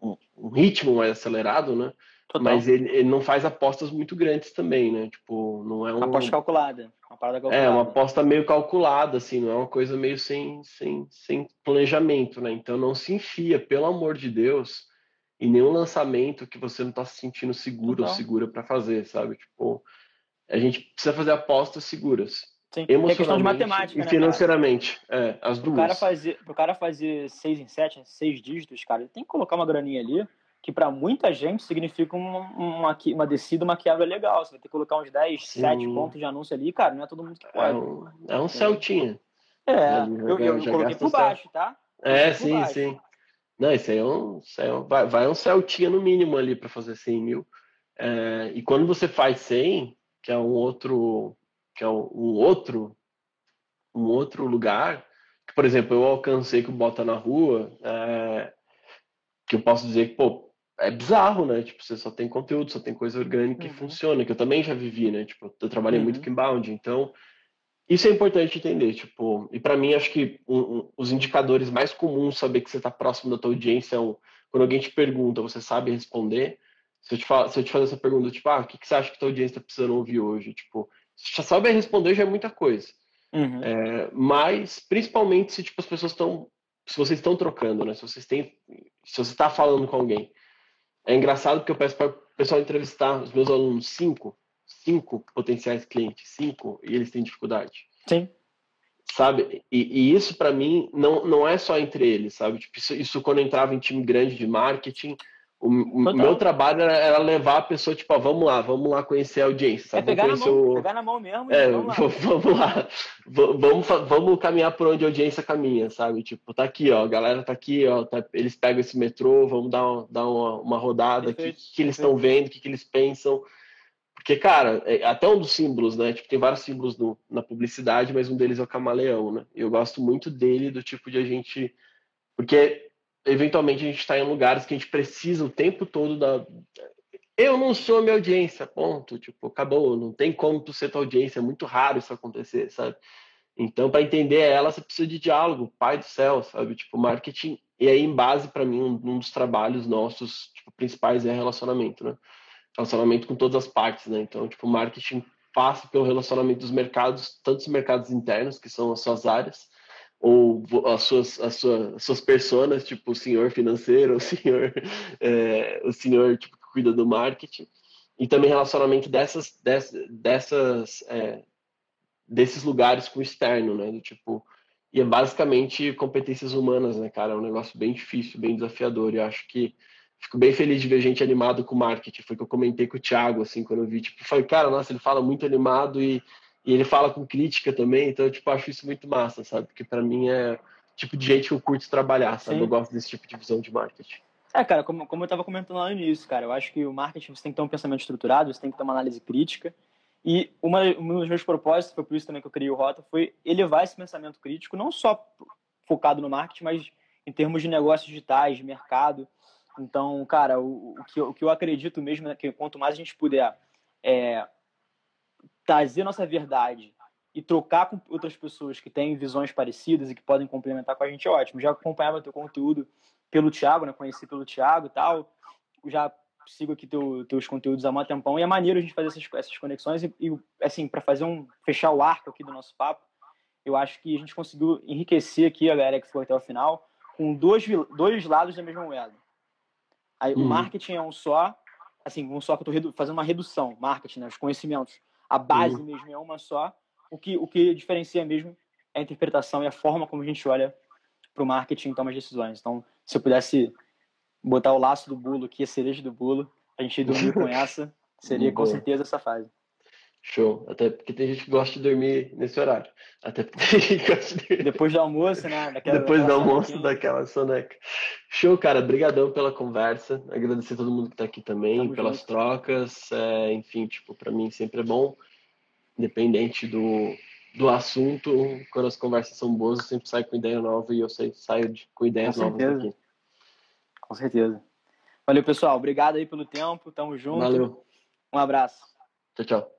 um, um ritmo mais acelerado, né? Total. Mas ele, ele, não faz apostas muito grandes também, né? Tipo, não é um... Aposta calculada. Uma parada calculada. É, uma aposta meio calculada, assim, não é uma coisa meio sem, sem, sem planejamento, né? Então não se enfia, pelo amor de Deus, em nenhum lançamento que você não está se sentindo seguro Total. ou segura para fazer, sabe? Tipo, a gente precisa fazer apostas seguras. Sim. Emocionalmente é questão de matemática, e né, financeiramente. É, as duas. O cara fazer, pro cara fazer seis em sete, seis dígitos, cara, ele tem que colocar uma graninha ali que para muita gente significa uma, uma, uma, descida, uma quebra legal. Você vai ter que colocar uns 10, Sim. 7 pontos de anúncio ali, cara, não é todo mundo que pode. É um, é um Celtinha. É, eu, eu, eu coloquei por baixo, tá? É, sim, baixo. sim. Não, isso aí é um, é um vai, vai um Celtinha no mínimo ali para fazer 100 mil. É, e quando você faz 100, que é um outro, que é um, outro, um outro lugar, que, por exemplo, eu alcancei com Bota na Rua, é, que eu posso dizer que, pô, é bizarro, né? Tipo, você só tem conteúdo, só tem coisa orgânica uhum. que funciona, que eu também já vivi, né? Tipo, eu trabalhei uhum. muito com inbound, então isso é importante entender, tipo, e para mim acho que um, um, os indicadores mais comuns saber que você está próximo da tua audiência é um, quando alguém te pergunta, você sabe responder. Se eu te, falo, se eu te fazer essa pergunta, tipo, ah, o que, que você acha que tua audiência está precisando ouvir hoje? Tipo, já sabe responder já é muita coisa. Uhum. É, mas, principalmente se tipo, as pessoas estão, se vocês estão trocando, né? Se vocês têm, se você está falando com alguém, é engraçado porque eu peço para o pessoal entrevistar os meus alunos, cinco, cinco potenciais clientes, cinco, e eles têm dificuldade. Sim. Sabe? E, e isso para mim não, não é só entre eles, sabe? Tipo, isso, isso quando eu entrava em time grande de marketing, o, meu trabalho era, era, levar a pessoa, tipo, ó, vamos lá, vamos lá conhecer a audiência. Sabe? É pegar, na mão, o... pegar na mão mesmo é, vamos lá. vamos lá. Vamos, vamos caminhar por onde a audiência caminha, sabe? Tipo, tá aqui, ó, a galera tá aqui, ó, tá, eles pegam esse metrô, vamos dar, uma, dar uma, uma rodada, o que, que, eles estão vendo, o que, que eles pensam. Porque, cara, é até um dos símbolos, né? Tipo, tem vários símbolos no, na publicidade, mas um deles é o camaleão, né? E eu gosto muito dele, do tipo de a gente... Porque eventualmente a gente está em lugares que a gente precisa o tempo todo da. Eu não sou minha audiência, ponto. Tipo, acabou, não tem como tu ser tua audiência, é muito raro isso acontecer, sabe? Então, para entender ela, você precisa de diálogo, pai do céu, sabe? Tipo, marketing. E aí, em base, para mim, um, dos trabalhos nossos tipo, principais é relacionamento, né? Relacionamento com todas as partes, né? Então, tipo, marketing passa pelo relacionamento dos mercados, tanto os mercados internos, que são as suas áreas, ou as suas, as suas, as suas personas, tipo o senhor financeiro, o senhor, é, o senhor tipo, que cuida do marketing, e também relacionamento dessas, dessas, dessas é, desses lugares com o externo, né? Do tipo, e é basicamente competências humanas, né, cara? É um negócio bem difícil, bem desafiador. E acho que fico bem feliz de ver gente animado com marketing. Foi que eu comentei com o Thiago, assim, quando eu vi, tipo, falei, cara, nossa, ele fala muito animado e, e ele fala com crítica também, então eu, tipo, acho isso muito massa, sabe? Porque para mim é tipo de gente que eu curto trabalhar, sabe? Sim. Eu gosto desse tipo de visão de marketing. É, cara, como, como eu estava comentando lá no início, cara, eu acho que o marketing você tem que ter um pensamento estruturado, você tem que ter uma análise crítica. E uma, um dos meus propósitos, foi por isso também que eu criei o Rota, foi elevar esse pensamento crítico, não só focado no marketing, mas em termos de negócios digitais, de mercado. Então, cara, o, o, que, eu, o que eu acredito mesmo é que quanto mais a gente puder é, trazer nossa verdade e trocar com outras pessoas que têm visões parecidas e que podem complementar com a gente, é ótimo. Já acompanhava teu conteúdo pelo Thiago, né? Conheci pelo Thiago e tal. Já sigo aqui teu, teus conteúdos há um tempão e é maneiro a gente fazer essas, essas conexões e, e assim, para fazer um fechar o arco aqui do nosso papo, eu acho que a gente conseguiu enriquecer aqui a galera que foi até o final com dois, dois lados da mesma moeda. Aí, uhum. O marketing é um só, assim, um só que eu estou fazendo uma redução, marketing, né, os conhecimentos. A base uhum. mesmo é uma só. O que, o que diferencia mesmo é a interpretação e a forma como a gente olha para o marketing e toma as decisões. Então, se eu pudesse botar o laço do bolo aqui, a cereja do bolo, a gente dormir com essa, seria com certeza essa fase. Show. Até porque tem gente que gosta de dormir nesse horário. Até porque tem gente que gosta de dormir. Depois do almoço, né? Daquela, Depois do almoço, daquela soneca. Show, cara. Brigadão pela conversa. Agradecer a todo mundo que tá aqui também, Tamo pelas junto. trocas. É, enfim, tipo, para mim sempre é bom. Independente do, do assunto, quando as conversas são boas, eu sempre saio com ideia nova e eu sempre saio de, com ideias com novas aqui. Com certeza. Valeu, pessoal. Obrigado aí pelo tempo. Tamo junto. Valeu. Um abraço. Tchau, tchau.